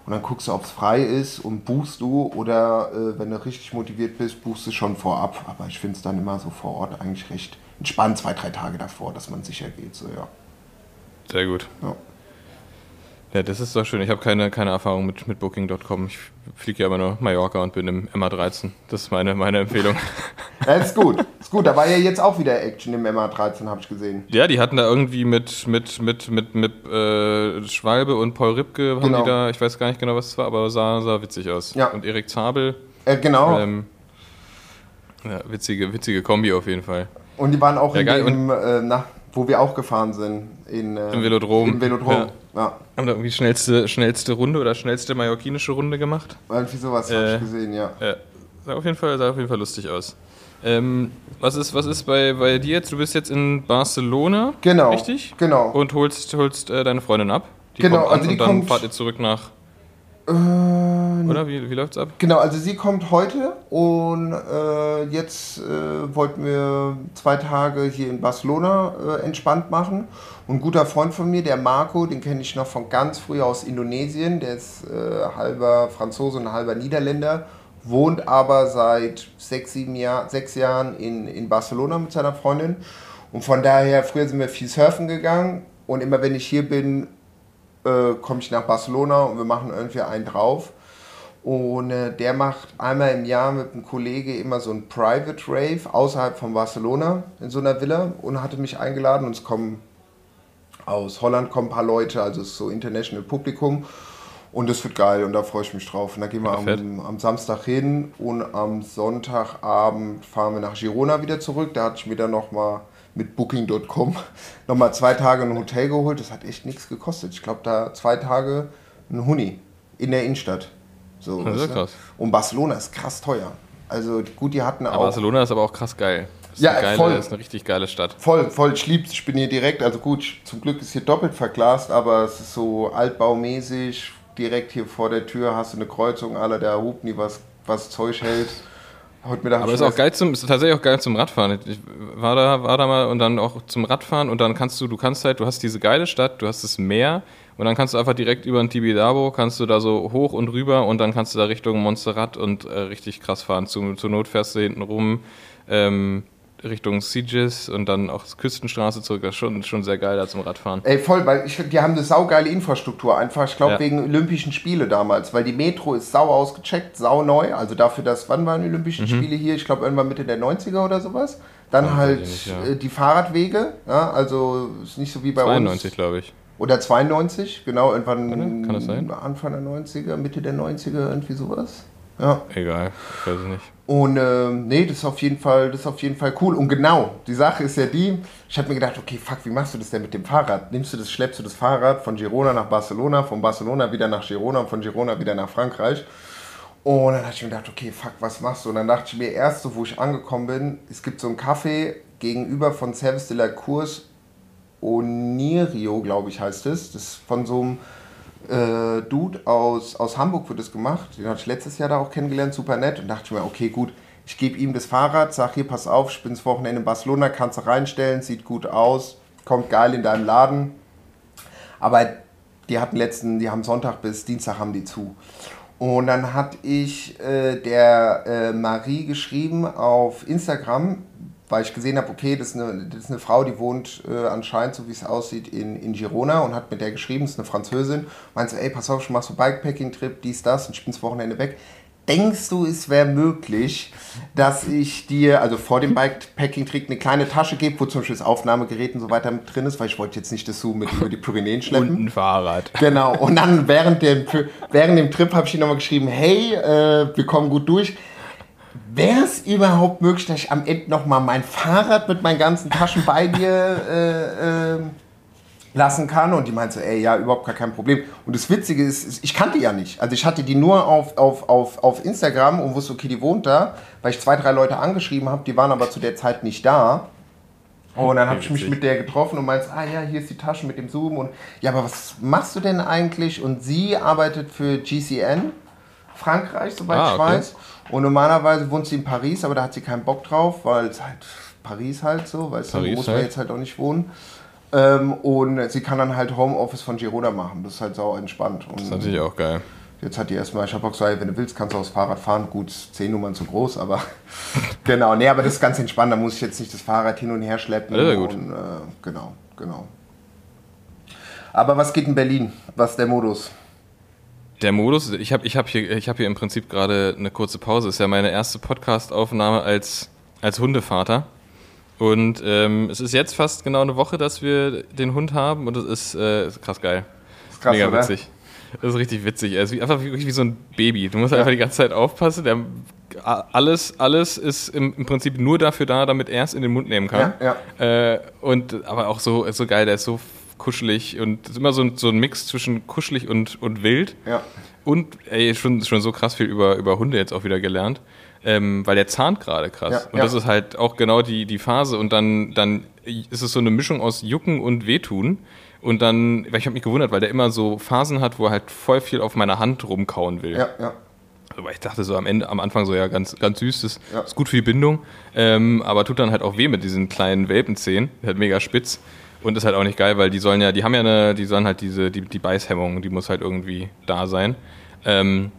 Speaker 2: Und dann guckst du, ob es frei ist und buchst du. Oder äh, wenn du richtig motiviert bist, buchst du schon vorab. Aber ich finde es dann immer so vor Ort eigentlich recht entspannt, zwei, drei Tage davor, dass man sicher geht. So, ja.
Speaker 1: Sehr gut.
Speaker 2: Ja.
Speaker 1: Ja, das ist doch schön. Ich habe keine, keine Erfahrung mit, mit Booking.com. Ich fliege ja immer nur Mallorca und bin im MA13. Das ist meine, meine Empfehlung.
Speaker 2: ja, ist gut. Ist gut. Da war ja jetzt auch wieder Action im MA13, habe ich gesehen.
Speaker 1: Ja, die hatten da irgendwie mit, mit, mit, mit, mit äh, Schwalbe und Paul Ripke, haben
Speaker 2: Genau.
Speaker 1: die da, ich weiß gar nicht genau, was es war, aber sah, sah witzig aus.
Speaker 2: Ja.
Speaker 1: Und Erik Zabel,
Speaker 2: Äh, genau.
Speaker 1: ähm, ja, witzige, witzige Kombi auf jeden Fall.
Speaker 2: Und die waren auch
Speaker 1: Ja,
Speaker 2: in dem, äh, na, wo wir auch gefahren sind. In, äh,
Speaker 1: Im Velodrom.
Speaker 2: Im Velodrom,
Speaker 1: Ja.
Speaker 2: ja.
Speaker 1: Haben da irgendwie schnellste, schnellste Runde oder schnellste mallorquinische Runde gemacht.
Speaker 2: Irgendwie sowas habe
Speaker 1: Äh,
Speaker 2: ich gesehen, ja.
Speaker 1: Ja, sah auf jeden Fall, sah auf jeden Fall lustig aus. Ähm, was ist, was ist bei, bei dir jetzt? Du bist jetzt in Barcelona,
Speaker 2: Genau.
Speaker 1: richtig?
Speaker 2: Genau.
Speaker 1: Und holst, holst äh, deine Freundin ab. Die
Speaker 2: Genau,
Speaker 1: kommt an
Speaker 2: also die
Speaker 1: und dann
Speaker 2: kommt-
Speaker 1: fahrt ihr zurück nach.
Speaker 2: Äh,
Speaker 1: Oder? Wie, wie läuft's ab?
Speaker 2: Genau, also sie kommt heute und äh, jetzt äh, wollten wir zwei Tage hier in Barcelona äh, entspannt machen. Und ein guter Freund von mir, der Marco, den kenne ich noch von ganz früh aus Indonesien, der ist äh, halber Franzose und halber Niederländer, wohnt aber seit sechs, sieben Jahr, sechs Jahren in, in Barcelona mit seiner Freundin. Und von daher, früher sind wir viel surfen gegangen und immer wenn ich hier bin, äh, komme ich nach Barcelona und wir machen irgendwie einen drauf. Und äh, der macht einmal im Jahr mit einem Kollege immer so ein Private Rave außerhalb von Barcelona in so einer Villa und hatte mich eingeladen und es kommen aus Holland kommen ein paar Leute, also es ist so international Publikum und das wird geil und da freue ich mich drauf. Und da gehen wir am, am Samstag hin und am Sonntagabend fahren wir nach Girona wieder zurück. Da hatte ich mir dann nochmal mit Booking.com nochmal zwei Tage ein Hotel geholt. Das hat echt nichts gekostet. Ich glaube, da zwei Tage ein Huni in der Innenstadt. So,
Speaker 1: Das ist
Speaker 2: weißt du?
Speaker 1: krass.
Speaker 2: Und Barcelona ist krass teuer. Also gut, die hatten auch...
Speaker 1: Barcelona ist aber auch krass geil. Ist
Speaker 2: Ja,
Speaker 1: geile,
Speaker 2: voll.
Speaker 1: ist eine richtig geile Stadt.
Speaker 2: Voll, voll, ich lieb's. Ich bin hier direkt, also gut, zum Glück ist hier doppelt verglast, aber es ist so altbaumäßig. Direkt hier vor der Tür hast du eine Kreuzung, aller der Hupni, was, was Zeug hält. Heute Mittag
Speaker 1: Aber ist auch geil zum, ist tatsächlich auch geil zum Radfahren. Ich war da, war da mal und dann auch zum Radfahren und dann kannst du, du kannst halt, du hast diese geile Stadt, du hast das Meer und dann kannst du einfach direkt über den Tibidabo, kannst du da so hoch und rüber und dann kannst du da Richtung Montserrat und äh, richtig krass fahren. Zu, zur Not fährst du hinten rum ähm, Richtung Sitges und dann auch Küstenstraße zurück. Das ist schon, schon sehr geil da zum Radfahren.
Speaker 2: Ey, voll, weil ich, die haben eine saugeile Infrastruktur. Einfach, ich glaube,
Speaker 1: Ja.
Speaker 2: wegen Olympischen Spiele damals. Weil die Metro ist sau ausgecheckt, sau neu. Also dafür, dass, wann waren die Olympischen Spiele hier? Ich glaube, irgendwann Mitte der 90er oder sowas. Dann
Speaker 1: Mhm. Ja,
Speaker 2: halt
Speaker 1: nicht, ja.
Speaker 2: äh, die Fahrradwege. Ja, also ist nicht so wie bei
Speaker 1: 92,
Speaker 2: uns.
Speaker 1: glaube ich.
Speaker 2: Oder 92, genau, irgendwann
Speaker 1: Kann das sein?
Speaker 2: Anfang der 90er, Mitte der 90er, irgendwie sowas. Ja.
Speaker 1: Egal, ich weiß nicht.
Speaker 2: Und ähm, nee, das ist auf jeden Fall, das ist auf jeden Fall cool. Und genau, die Sache ist ja die, ich habe mir gedacht, okay, fuck, wie machst du das denn mit dem Fahrrad? Nimmst du das, schleppst du das Fahrrad von Girona nach Barcelona, von Barcelona wieder nach Girona und von Girona wieder nach Frankreich? Und dann habe ich mir gedacht, okay, fuck, was machst du? Und dann dachte ich mir erst so, wo ich angekommen bin, es gibt so einen Café gegenüber von Service de la Course Onirio, glaube ich, heißt es. Das ist von so einem äh, Dude aus, aus Hamburg wird das gemacht. Den hatte ich letztes Jahr da auch kennengelernt, super nett. Und dachte ich mir, okay, gut, ich gebe ihm das Fahrrad, sag hier, pass auf, ich bin das Wochenende in Barcelona, kannst du reinstellen, sieht gut aus, kommt geil in deinem Laden. Aber die hatten letzten, die haben Sonntag bis Dienstag haben die zu. Und dann hatte ich äh, der äh, Marie geschrieben auf Instagram, weil ich gesehen habe, okay, das ist, eine, das ist eine Frau, die wohnt äh, anscheinend, so wie es aussieht, in, in Girona und hat mit der geschrieben, das ist eine Französin. Meint so, ey, pass auf, ich mach so Bikepacking-Trip, dies, das und ich bin das Wochenende weg. Denkst du, es wäre möglich, dass ich dir, also vor dem Bikepacking-Trip, eine kleine Tasche gebe, wo zum Beispiel das Aufnahmegerät und so weiter mit drin ist, weil ich wollte jetzt nicht das so mit über die Pyrenäen schleppen.
Speaker 1: Und ein Fahrrad.
Speaker 2: Genau, und dann während dem, während dem Trip habe ich ihm nochmal geschrieben, hey, äh, wir kommen gut durch. Wäre es überhaupt möglich, dass ich am Ende nochmal mein Fahrrad mit meinen ganzen Taschen bei dir äh, äh, lassen kann? Und die meinte so, ey, ja, überhaupt gar kein Problem. Und das Witzige ist, ich kannte die ja nicht. Also ich hatte die nur auf, auf, auf, auf Instagram und wusste, okay, die wohnt da, weil ich zwei, drei Leute angeschrieben habe, die waren aber zu der Zeit nicht da. Und dann habe ich mich mit der getroffen und meinte, ah ja, hier ist die Tasche mit dem Zoom und ja, aber was machst du denn eigentlich? Und sie arbeitet für GCN Frankreich, soweit
Speaker 1: Ah,
Speaker 2: ich
Speaker 1: okay.
Speaker 2: weiß. Und normalerweise wohnt sie in Paris, aber da hat sie keinen Bock drauf, weil es halt Paris halt so, weil es muss man
Speaker 1: halt.
Speaker 2: jetzt halt auch nicht wohnen. Ähm, und sie kann dann halt Homeoffice von Girona machen. Das ist halt sau entspannt. Und
Speaker 1: Das ist natürlich auch geil.
Speaker 2: Jetzt hat die erstmal, ich habe auch gesagt, wenn du willst, kannst du aufs Fahrrad fahren. Gut, zehn Nummern zu groß, aber genau. Nee, aber das ist ganz entspannt. Da muss ich jetzt nicht das Fahrrad hin und her schleppen.
Speaker 1: Ja, sehr gut.
Speaker 2: Und, äh, genau, genau. Aber was geht in Berlin? Was ist der Modus?
Speaker 1: Der Modus, ich habe ich hab hier, ich hab hier im Prinzip gerade eine kurze Pause. ist ja meine erste Podcast-Aufnahme als, als Hundevater. Und ähm, es ist jetzt fast genau eine Woche, dass wir den Hund haben und es ist, äh, ist krass geil.
Speaker 2: Ist krass,
Speaker 1: Mega
Speaker 2: oder?
Speaker 1: witzig. Das ist richtig witzig. Er ist wie, einfach wie, wie so ein Baby. Du musst einfach die ganze Zeit aufpassen. Der, alles, alles ist im, im Prinzip nur dafür da, damit er es in den Mund nehmen kann.
Speaker 2: Ja,
Speaker 1: Äh, und aber auch so, so geil, der ist so kuschelig und ist immer so ein, so ein Mix zwischen kuschelig und, und wild.
Speaker 2: Ja.
Speaker 1: Und ey, schon, schon so krass viel über, über Hunde jetzt auch wieder gelernt. Ähm, weil der zahnt gerade krass.
Speaker 2: Ja,
Speaker 1: und
Speaker 2: ja.
Speaker 1: das ist halt auch genau die, die Phase. Und dann, dann ist es so eine Mischung aus Jucken und Wehtun. Und dann, weil ich habe mich gewundert, weil der immer so Phasen hat, wo er halt voll viel auf meiner Hand rumkauen will.
Speaker 2: Ja, ja.
Speaker 1: Aber ich dachte so am Ende, am Anfang so, ja, ganz, ganz süß, das
Speaker 2: Ja.
Speaker 1: ist gut für die Bindung. Ähm, aber tut dann halt auch weh mit diesen kleinen Welpenzähnen. Halt mega spitz. Und ist halt auch nicht geil, weil die sollen ja, die haben ja eine, die sollen halt diese, die, die Beißhemmung, die muss halt irgendwie da sein. Ähm,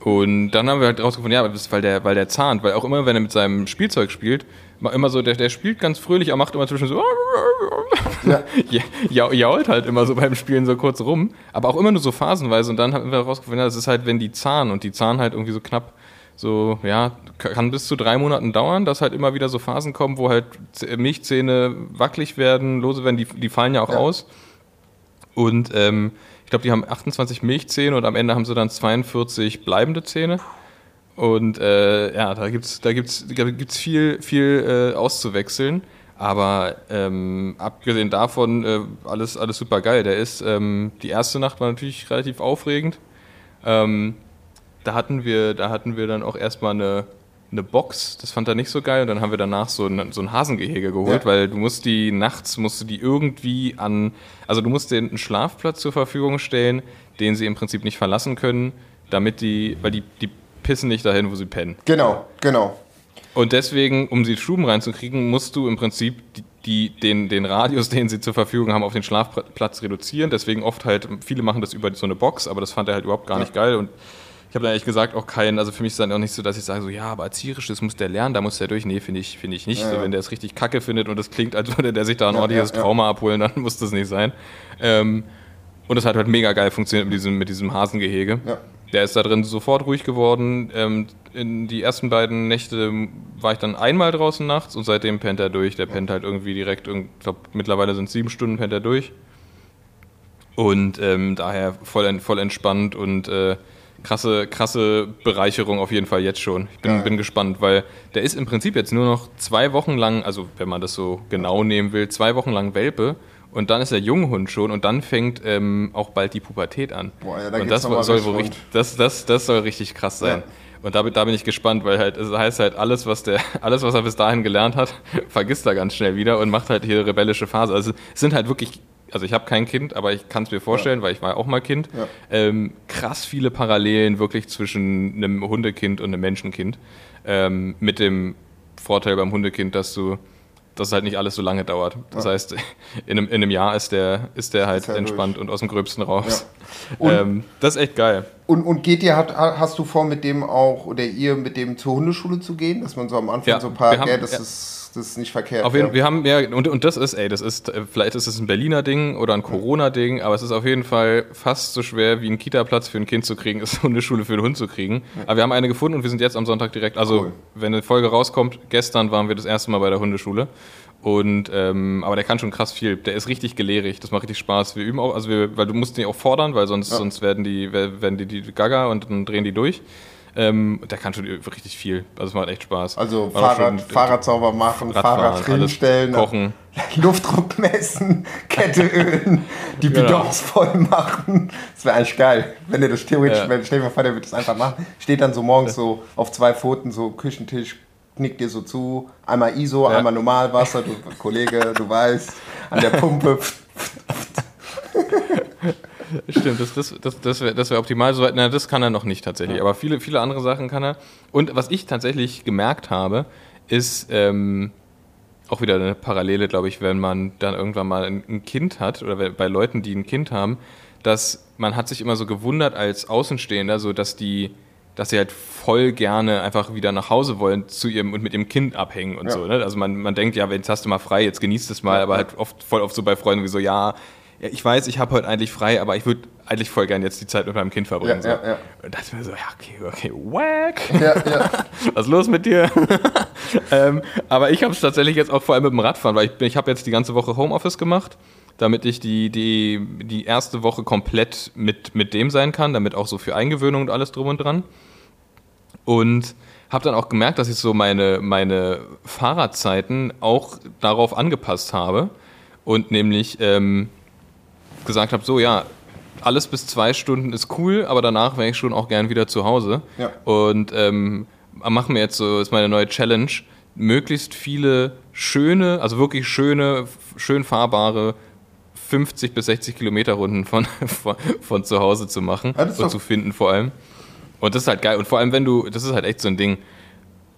Speaker 1: und dann haben wir halt rausgefunden, ja, weil der, weil der zahnt, weil auch immer, wenn er mit seinem Spielzeug spielt, immer so, der, der spielt ganz fröhlich, er macht immer zwischen so, ja. ja, jault halt immer so beim Spielen so kurz rum, aber auch immer nur so phasenweise und dann haben wir herausgefunden, ja, das ist halt, wenn die zahnen und die zahnen halt irgendwie so knapp so, ja, kann bis zu drei Monaten dauern, dass halt immer wieder so Phasen kommen, wo halt Milchzähne wackelig werden, lose werden, die, die fallen ja auch
Speaker 2: Ja.
Speaker 1: aus. Und ähm, ich glaube, die haben 28 Milchzähne und am Ende haben sie dann 42 bleibende Zähne. Und äh, ja, da gibt's da gibt's, da gibt's viel, viel äh, auszuwechseln. Aber ähm, abgesehen davon, äh, alles, alles super geil. Der ist, ähm, die erste Nacht war natürlich relativ aufregend. Ähm, da hatten wir, da hatten wir dann auch erstmal eine, eine Box, das fand er nicht so geil. Und dann haben wir danach so ein, so ein Hasengehege geholt,
Speaker 2: Ja.
Speaker 1: weil du musst die nachts, musst du die irgendwie an, also du musst denen einen Schlafplatz zur Verfügung stellen, den sie im Prinzip nicht verlassen können, damit die, weil die, die pissen nicht dahin, wo sie pennen.
Speaker 2: Genau, genau.
Speaker 1: Und deswegen, um sie Stuben reinzukriegen, musst du im Prinzip die, die, den, den Radius, den sie zur Verfügung haben, auf den Schlafplatz reduzieren. Deswegen oft halt, viele machen das über so eine Box, aber das fand er halt überhaupt gar nicht geil. Und ich habe da ehrlich gesagt auch keinen, also für mich ist dann auch nicht so, dass ich sage, so ja, aber erzieherisch, das muss der lernen, da muss der durch. Nee, finde ich, finde ich nicht.
Speaker 2: Ja,
Speaker 1: so, wenn der es richtig kacke findet und es klingt, als würde der sich da ein ordentliches. Trauma abholen, dann muss das nicht sein. Ähm, und es hat halt mega geil funktioniert mit diesem, mit diesem Hasengehege.
Speaker 2: Ja.
Speaker 1: Der ist da drin sofort ruhig geworden. Ähm, in die ersten beiden Nächte war ich dann einmal draußen nachts und seitdem pennt er durch. Der pennt halt irgendwie direkt, ich glaube mittlerweile sind es sieben Stunden, pennt er durch. Und ähm, daher voll, voll entspannt und äh, krasse, krasse Bereicherung auf jeden Fall jetzt schon. Ich bin, bin gespannt, weil der ist im Prinzip jetzt nur noch zwei Wochen lang, also wenn man das so genau nehmen will, zwei Wochen lang Welpe. Und dann ist er Junghund schon und dann fängt ähm, auch bald die Pubertät an.
Speaker 2: Boah, ja, da
Speaker 1: und das soll
Speaker 2: richtig
Speaker 1: wohl richtig, das, das, das soll richtig krass sein.
Speaker 2: Ja.
Speaker 1: Und da, bin- da bin ich gespannt, weil halt, es heißt halt, alles, was der, alles, was er bis dahin gelernt hat, vergisst er ganz schnell wieder und macht halt hier rebellische Phase. Also es sind halt wirklich, also ich habe kein Kind, aber ich kann es mir vorstellen, weil ich war auch mal Kind.
Speaker 2: Ja.
Speaker 1: Ähm, krass viele Parallelen wirklich zwischen einem Hundekind und einem Menschenkind. Ähm, mit dem Vorteil beim Hundekind, dass du dass halt nicht alles so lange dauert. Das heißt, in einem, in einem Jahr ist der, ist der halt
Speaker 2: er
Speaker 1: entspannt und aus dem Gröbsten raus.
Speaker 2: Und-
Speaker 1: Ähm, das ist echt geil.
Speaker 2: Und, und geht ihr, hat, hast du vor, mit dem auch, oder ihr mit dem zur Hundeschule zu gehen? Dass man so am Anfang
Speaker 1: Ja,
Speaker 2: so ein paar,
Speaker 1: haben-
Speaker 2: ja, das,
Speaker 1: ja.
Speaker 2: Ist, das ist nicht verkehrt.
Speaker 1: Auf jeden,
Speaker 2: ja.
Speaker 1: Wir haben ja, und, und das ist, ey, das ist, vielleicht ist es ein Berliner Ding oder ein Corona-Ding, aber es ist auf jeden Fall fast so schwer, wie einen Kita-Platz für ein Kind zu kriegen, ist eine Hundeschule für einen Hund zu kriegen. Aber wir haben eine gefunden und wir sind jetzt am Sonntag direkt, also
Speaker 2: Cool.
Speaker 1: wenn eine Folge rauskommt, gestern waren wir das erste Mal bei der Hundeschule. Und, ähm, aber der kann schon krass viel. Der ist richtig gelehrig. Das macht richtig Spaß. Wir üben auch, also wir, weil du musst die auch fordern, weil sonst, sonst werden die, werden die, die Gaga und dann drehen die durch. Ähm, der kann schon richtig viel. Also es macht echt Spaß.
Speaker 2: Also Fahrrad,
Speaker 1: schon-
Speaker 2: Fahrrad sauber machen, Fahrrad drin
Speaker 1: alles
Speaker 2: stellen,
Speaker 1: kochen.
Speaker 2: Luftdruck messen, Kette ölen, die
Speaker 1: Genau.
Speaker 2: Bidons voll machen. Das wäre eigentlich geil, wenn der das theoretisch,
Speaker 1: Ja.
Speaker 2: wenn, stell dir mal vor, der würde das einfach machen. Steht dann so morgens so auf zwei Pfoten, so Küchentisch, knickt dir so zu, einmal ISO,
Speaker 1: Ja.
Speaker 2: einmal Normalwasser, du Kollege, du weißt, an der Pumpe.
Speaker 1: Stimmt, das, das, das, das wäre das wär optimal. Soweit, na, das kann er noch nicht tatsächlich. Aber viele, viele andere Sachen kann er. Und was ich tatsächlich gemerkt habe, ist ähm, auch wieder eine Parallele, glaube ich, wenn man dann irgendwann mal ein, ein Kind hat oder bei Leuten, die ein Kind haben, dass man hat sich immer so gewundert als Außenstehender, so dass die dass sie halt voll gerne einfach wieder nach Hause wollen zu ihrem und mit ihrem Kind abhängen und
Speaker 2: Ja.
Speaker 1: so. Ne? Also man, man denkt, ja, jetzt hast du mal frei, jetzt genießt es mal, aber halt oft voll oft so bei Freunden wie so, ja, ja ich weiß, ich habe heute eigentlich frei, aber ich würde eigentlich voll gern jetzt die Zeit mit meinem Kind verbringen.
Speaker 2: Ja,
Speaker 1: so.
Speaker 2: ja, ja.
Speaker 1: Und dachte mir so, ja, okay, okay, wack.
Speaker 2: Ja, ja.
Speaker 1: Was ist los mit dir? ähm, aber ich habe es tatsächlich jetzt auch vor allem mit dem Radfahren, weil ich, ich habe jetzt die ganze Woche Homeoffice gemacht. damit ich die, die, die erste Woche komplett mit, mit dem sein kann, damit auch so für Eingewöhnung und alles drum und dran. Und habe dann auch gemerkt, dass ich so meine, meine Fahrradzeiten auch darauf angepasst habe und nämlich ähm, gesagt habe, so ja, alles bis zwei Stunden ist cool, aber danach wäre ich schon auch gern wieder zu Hause.
Speaker 2: Ja.
Speaker 1: Und ähm, machen wir jetzt so, ist meine neue Challenge, möglichst viele schöne, also wirklich schöne, schön fahrbare 50 bis 60 Kilometer Runden von, von, von zu Hause zu machen
Speaker 2: Ja,
Speaker 1: und zu finden vor allem. Und das ist halt geil. Und vor allem, wenn du, das ist halt echt so ein Ding.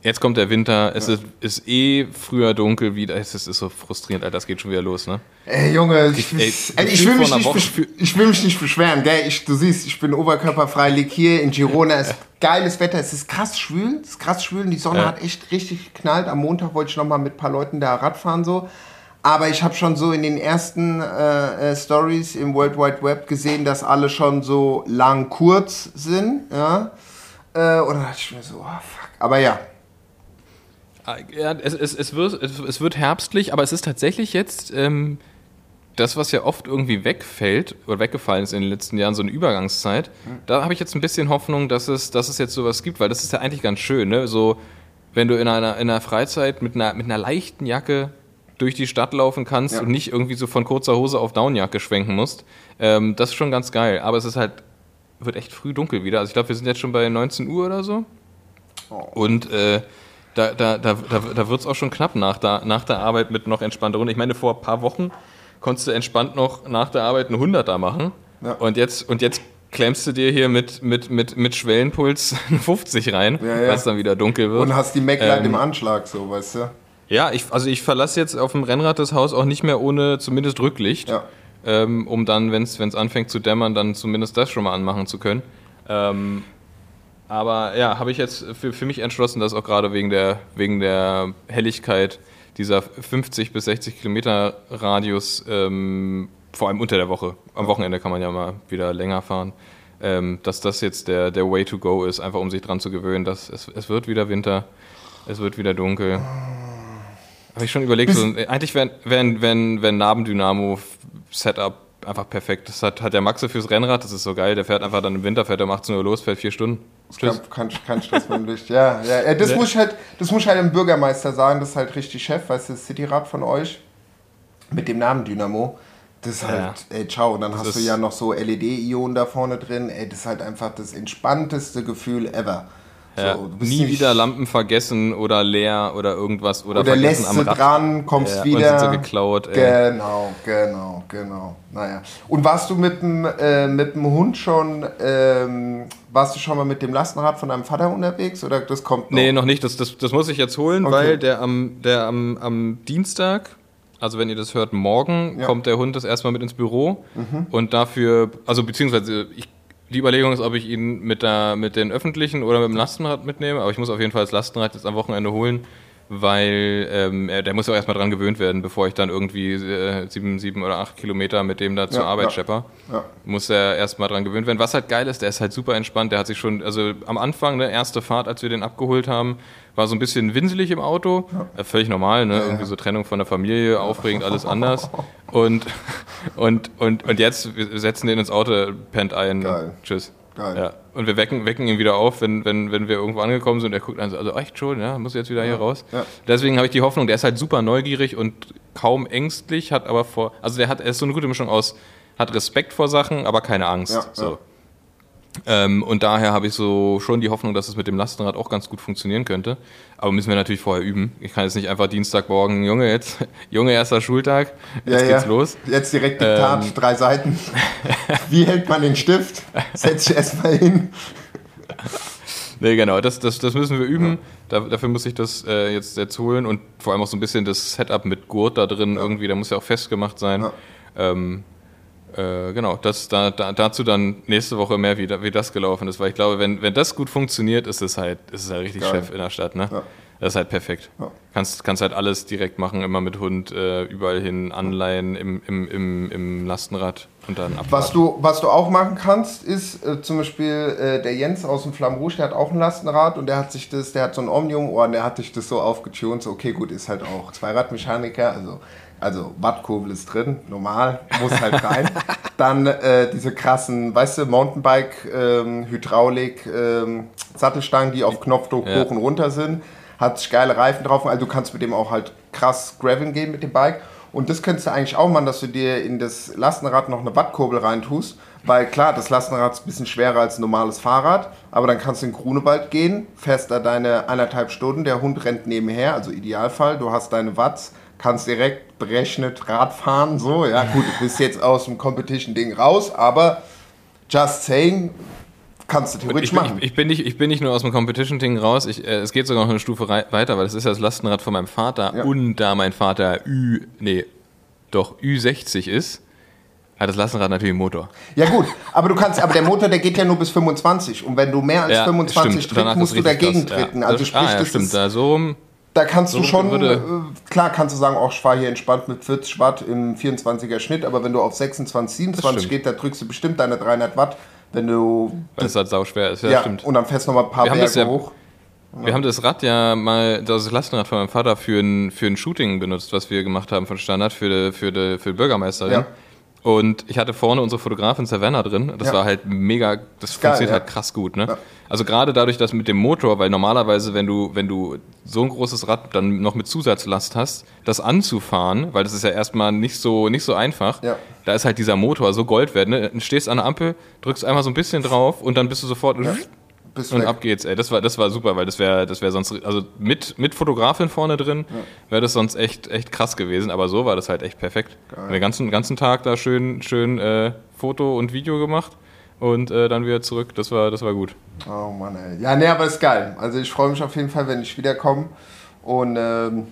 Speaker 1: Jetzt kommt der Winter, es ist, ist eh früher dunkel wieder. Es ist, ist so frustrierend, Alter, das geht schon wieder los, ne?
Speaker 2: Ey, Junge, ich,
Speaker 1: ey,
Speaker 2: ey, ich,
Speaker 1: gefühlt
Speaker 2: will mich nicht
Speaker 1: Woche
Speaker 2: besch-
Speaker 1: für-
Speaker 2: ich will mich nicht beschweren, gell? Ich, du siehst, ich bin oberkörperfrei, lieg hier in Girona, es ist geiles Wetter, es ist krass schwül, es ist krass schwül und die Sonne
Speaker 1: Ja.
Speaker 2: hat echt richtig geknallt. Am Montag wollte ich noch mal mit ein paar Leuten da Rad fahren so. Aber ich habe schon so in den ersten äh, äh, Stories im World Wide Web gesehen, dass alle schon so lang kurz sind, ja. Äh, und dann dachte ich mir so, oh fuck. Aber ja,
Speaker 1: Ja, es, es, es, wird, es, wird herbstlich, aber es ist tatsächlich jetzt ähm, das, was ja oft irgendwie wegfällt oder weggefallen ist in den letzten Jahren, so eine Übergangszeit. Da habe ich jetzt ein bisschen Hoffnung, dass es, dass es jetzt sowas gibt, weil das ist ja eigentlich ganz schön, ne? So, wenn du in einer, in einer Freizeit mit einer, mit einer leichten Jacke durch die Stadt laufen kannst
Speaker 2: Ja.
Speaker 1: und nicht irgendwie so von kurzer Hose auf Downjacke schwenken musst. Ähm, das ist schon ganz geil. Aber es ist halt, wird echt früh dunkel wieder. Also ich glaube, wir sind jetzt schon bei 19 Uhr oder so. Und äh, da, da, da, da, da wird es auch schon knapp nach der, nach der Arbeit mit noch entspannter Runde. Ich meine, vor ein paar Wochen konntest du entspannt noch nach der Arbeit einen 100er machen.
Speaker 2: Ja.
Speaker 1: Und, jetzt, und jetzt klemmst du dir hier mit, mit, mit, mit Schwellenpuls eine 50 rein,
Speaker 2: Ja, ja.
Speaker 1: weil es dann wieder dunkel wird.
Speaker 2: und hast die Mac-Light
Speaker 1: Ähm,
Speaker 2: im Anschlag, so, weißt du?
Speaker 1: Ja, ich, also ich verlasse jetzt auf dem Rennrad das Haus auch nicht mehr ohne zumindest Rücklicht,
Speaker 2: Ja.
Speaker 1: ähm, um dann, wenn es anfängt zu dämmern, dann zumindest das schon mal anmachen zu können. Ähm, aber ja, habe ich jetzt für, für mich entschlossen, dass auch gerade wegen der, wegen der Helligkeit dieser 50 bis 60 Kilometer Radius, ähm, vor allem unter der Woche, am Wochenende kann man ja mal wieder länger fahren, ähm, dass das jetzt der, der Way to go ist, einfach um sich dran zu gewöhnen, dass es, es wird wieder Winter, es wird wieder dunkel. Habe ich schon überlegt, so, eigentlich wäre wär, wär, wär ein Nabendynamo-Setup einfach perfekt. Das hat, hat der Maxe fürs Rennrad, das ist so geil. Der fährt einfach dann im Winter, fährt er um 18 Uhr los, fährt vier Stunden. Tschüss.
Speaker 2: Kein, kein, Stress mit dem Licht. Ja, ja, das,
Speaker 1: Ja.
Speaker 2: muss ich halt, das muss ich halt dem Bürgermeister sagen, das ist halt richtig Chef, weißt du, das Cityrad von euch mit dem Namen Dynamo. Das ist halt, ey, ciao. Und dann hast du ja noch so LED-Ionen da vorne drin. Ey, das ist halt einfach das entspannteste Gefühl ever.
Speaker 1: Ja,
Speaker 2: So,
Speaker 1: nie wieder Lampen vergessen oder leer oder irgendwas oder,
Speaker 2: Oder
Speaker 1: vergessen
Speaker 2: lässt
Speaker 1: am Rad.
Speaker 2: dran, kommst
Speaker 1: Ja, und
Speaker 2: wieder.
Speaker 1: sind sie geklaut, ey.
Speaker 2: Genau, genau, genau. Naja. Und warst du mit dem, äh, mit dem Hund schon, ähm, warst du schon mal mit dem Lastenrad von deinem Vater unterwegs oder das kommt noch?
Speaker 1: Nee, noch nicht. Das, das, das muss ich jetzt holen,
Speaker 2: Okay.
Speaker 1: weil der am, der am, am Dienstag, also wenn ihr das hört, morgen,
Speaker 2: Ja. Mhm.
Speaker 1: kommt der Hund das erstmal mit ins Büro. Und dafür, also beziehungsweise ich, die Überlegung ist, ob ich ihn mit, der, mit den öffentlichen oder mit dem Lastenrad mitnehme. Aber ich muss auf jeden Fall das Lastenrad jetzt am Wochenende holen, weil ähm, er, der muss auch erstmal dran gewöhnt werden, bevor ich dann irgendwie äh, sieben, sieben oder acht Kilometer mit dem da zur
Speaker 2: Ja,
Speaker 1: Arbeit
Speaker 2: ja.
Speaker 1: schepper.
Speaker 2: Ja.
Speaker 1: Muss er erstmal dran gewöhnt werden. Was halt geil ist, der ist halt super entspannt. Der hat sich schon, also am Anfang, ne, erste Fahrt, als wir den abgeholt haben, war so ein bisschen winselig im Auto. Äh, völlig normal, ne? Irgendwie so Trennung von der Familie, aufregend, alles anders. Und, und, und, und jetzt, wir setzen den ins Auto, pennt ein.
Speaker 2: Geil.
Speaker 1: Tschüss.
Speaker 2: Geil.
Speaker 1: Ja. Und wir wecken, wecken ihn wieder auf, wenn, wenn, wenn wir irgendwo angekommen sind. Er guckt an, so, also echt schon, ja, muss jetzt wieder hier raus.
Speaker 2: Ja.
Speaker 1: Deswegen habe ich die Hoffnung, der ist halt super neugierig und kaum ängstlich, hat aber vor, also der hat, er ist so eine gute Mischung aus, hat Respekt vor Sachen, aber keine Angst.
Speaker 2: Ja,
Speaker 1: so. Ähm, und daher habe ich so schon die Hoffnung, dass es mit dem Lastenrad auch ganz gut funktionieren könnte. Aber müssen wir natürlich vorher üben. Ich kann jetzt nicht einfach Dienstagmorgen, Junge, jetzt, Junge, erster Schultag, jetzt
Speaker 2: Ja,
Speaker 1: geht's
Speaker 2: ja.
Speaker 1: los.
Speaker 2: Jetzt direkt Diktat,
Speaker 1: Ähm.
Speaker 2: drei Seiten. Wie hält man den Stift? Setz dich erstmal hin.
Speaker 1: Nee, genau, das, das, das müssen wir üben. Da, dafür muss ich das äh, jetzt, jetzt holen und vor allem auch so ein bisschen das Setup mit Gurt da drin irgendwie, da muss ja auch festgemacht sein. Ähm, äh, genau, das, da, da, dazu dann nächste Woche mehr, wie, wie das gelaufen ist, weil ich glaube, wenn, wenn das gut funktioniert, ist es halt, ist es halt richtig
Speaker 2: Geil.
Speaker 1: Chef in der Stadt. Ne?
Speaker 2: Ja.
Speaker 1: Das ist halt perfekt.
Speaker 2: Ja.
Speaker 1: Kannst, kannst halt alles direkt machen, immer mit Hund, äh, überall hin, anleihen, im, im, im, im Lastenrad und dann ab.
Speaker 2: Was du, was du auch machen kannst, ist äh, zum Beispiel äh, der Jens aus dem Flamme Rouge, der hat auch ein Lastenrad und der hat sich das, der hat so ein Omnium-Ohr und der hat sich das so aufgetunt, so okay, gut, ist halt auch Zweiradmechaniker, also, also Wattkurbel ist drin, normal, muss halt rein. Dann äh, diese krassen, weißt du, Mountainbike, ähm, Hydraulik, ähm, Sattelstangen, die auf Knopfdruck
Speaker 1: Ja.
Speaker 2: hoch und runter sind, hat geile Reifen drauf, also du kannst mit dem auch halt krass graveln gehen mit dem Bike. Und das könntest du eigentlich auch machen, dass du dir in das Lastenrad noch eine Wattkurbel reintust. Weil klar, das Lastenrad ist ein bisschen schwerer als ein normales Fahrrad, aber dann kannst du in Grunewald gehen, fährst da deine eineinhalb Stunden, der Hund rennt nebenher, also Idealfall, du hast deine Watts, kannst direkt berechnet Rad fahren, so, ja gut, du bist jetzt aus dem Competition-Ding raus, aber just saying, kannst du theoretisch
Speaker 1: Ich bin,
Speaker 2: machen.
Speaker 1: ich, ich, bin nicht, ich bin nicht nur aus dem Competition-Ding raus, ich, äh, es geht sogar noch eine Stufe weiter, weil das ist ja das Lastenrad von meinem Vater.
Speaker 2: Ja.
Speaker 1: Und da mein Vater Ü, nee, doch Ü60 ist, hat das Lastenrad natürlich einen Motor.
Speaker 2: Ja gut, aber du kannst, aber der Motor, der geht ja nur bis 25 und wenn du mehr als
Speaker 1: Ja,
Speaker 2: 25
Speaker 1: stimmt. Danach
Speaker 2: trittst, musst du dagegen
Speaker 1: krass, ja.
Speaker 2: treten. Also
Speaker 1: Das-
Speaker 2: sprich,
Speaker 1: ah, ja,
Speaker 2: das
Speaker 1: stimmt,
Speaker 2: ist,
Speaker 1: da so rum.
Speaker 2: Da kannst du
Speaker 1: so
Speaker 2: schon,
Speaker 1: würde-
Speaker 2: äh, klar kannst du sagen, auch ich fahre hier entspannt mit 40 Watt im 24er Schnitt, aber wenn du auf 26, 27
Speaker 1: stimmt.
Speaker 2: geht, da drückst du bestimmt deine 300 Watt, wenn du,
Speaker 1: Weil es halt sauschwer ist, ja,
Speaker 2: ja,
Speaker 1: stimmt.
Speaker 2: und dann fährst du noch mal ein paar
Speaker 1: Wir das
Speaker 2: Berge
Speaker 1: ja-
Speaker 2: hoch.
Speaker 1: Wir haben das Rad ja mal, das Lastenrad von meinem Vater für ein, für ein Shooting benutzt, was wir gemacht haben von Standard für die, für die, für die Bürgermeisterin.
Speaker 2: Ja.
Speaker 1: Und ich hatte vorne unsere Fotografin Savannah drin. Das
Speaker 2: Ja.
Speaker 1: war halt mega, das
Speaker 2: geil,
Speaker 1: funktioniert
Speaker 2: ja.
Speaker 1: halt krass gut, ne?
Speaker 2: Ja.
Speaker 1: Also gerade dadurch, dass mit dem Motor, weil normalerweise, wenn du, wenn du so ein großes Rad dann noch mit Zusatzlast hast, das anzufahren, weil das ist ja erstmal nicht so, nicht so einfach,
Speaker 2: Ja.
Speaker 1: da ist halt dieser Motor so Gold wert, ne? Du stehst an der Ampel, drückst einmal so ein bisschen drauf und dann bist du sofort
Speaker 2: Bist
Speaker 1: und
Speaker 2: weg.
Speaker 1: ab geht's, ey. Das war, das war super, weil das wäre das wär sonst, also mit, mit Fotografin vorne drin, wäre das sonst echt, echt krass gewesen. Aber so war das halt echt perfekt. Den ganzen, ganzen Tag da schön, schön äh, Foto und Video gemacht und äh, dann wieder zurück. Das war, das war gut.
Speaker 2: Oh Mann, ey. Ja, nee, aber ist geil. Also ich freue mich auf jeden Fall, wenn ich wiederkomme. Und ähm,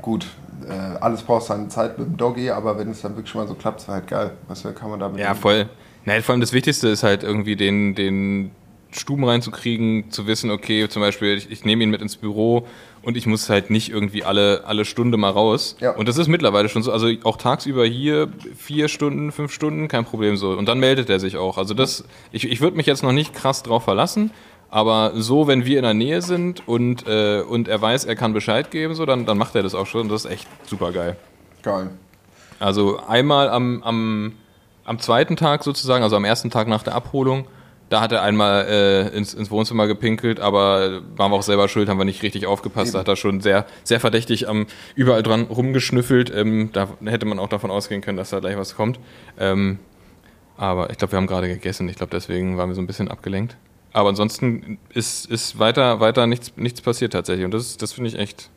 Speaker 2: gut, äh, alles braucht seine Zeit mit dem Doggy, aber wenn es dann wirklich mal so klappt, ist halt geil. Was kann man damit
Speaker 1: Ja, voll. Nein, vor allem das Wichtigste ist halt irgendwie den, den Stuben reinzukriegen, zu wissen, okay, zum Beispiel, ich, ich nehme ihn mit ins Büro und ich muss halt nicht irgendwie alle, alle Stunde mal raus.
Speaker 2: Ja.
Speaker 1: Und das ist mittlerweile schon so, also auch tagsüber hier vier Stunden, fünf Stunden, kein Problem so. Und dann meldet er sich auch. Also das, ich, ich würde mich jetzt noch nicht krass drauf verlassen, aber so, wenn wir in der Nähe sind und, äh, und er weiß, er kann Bescheid geben, so, dann, dann macht er das auch schon. Und das ist echt super geil.
Speaker 2: Geil.
Speaker 1: Also einmal am, am, am zweiten Tag sozusagen, also am ersten Tag nach der Abholung, da hat er einmal äh, ins, ins Wohnzimmer gepinkelt, aber waren wir auch selber schuld, haben wir nicht richtig aufgepasst. Da hat er schon sehr, sehr verdächtig am überall dran rumgeschnüffelt. Ähm, da hätte man auch davon ausgehen können, dass da gleich was kommt. Ähm, aber ich glaube, wir haben gerade gegessen. Ich glaube, deswegen waren wir so ein bisschen abgelenkt. Aber ansonsten ist, ist weiter, weiter nichts, nichts passiert tatsächlich. Und das, das finde ich echt,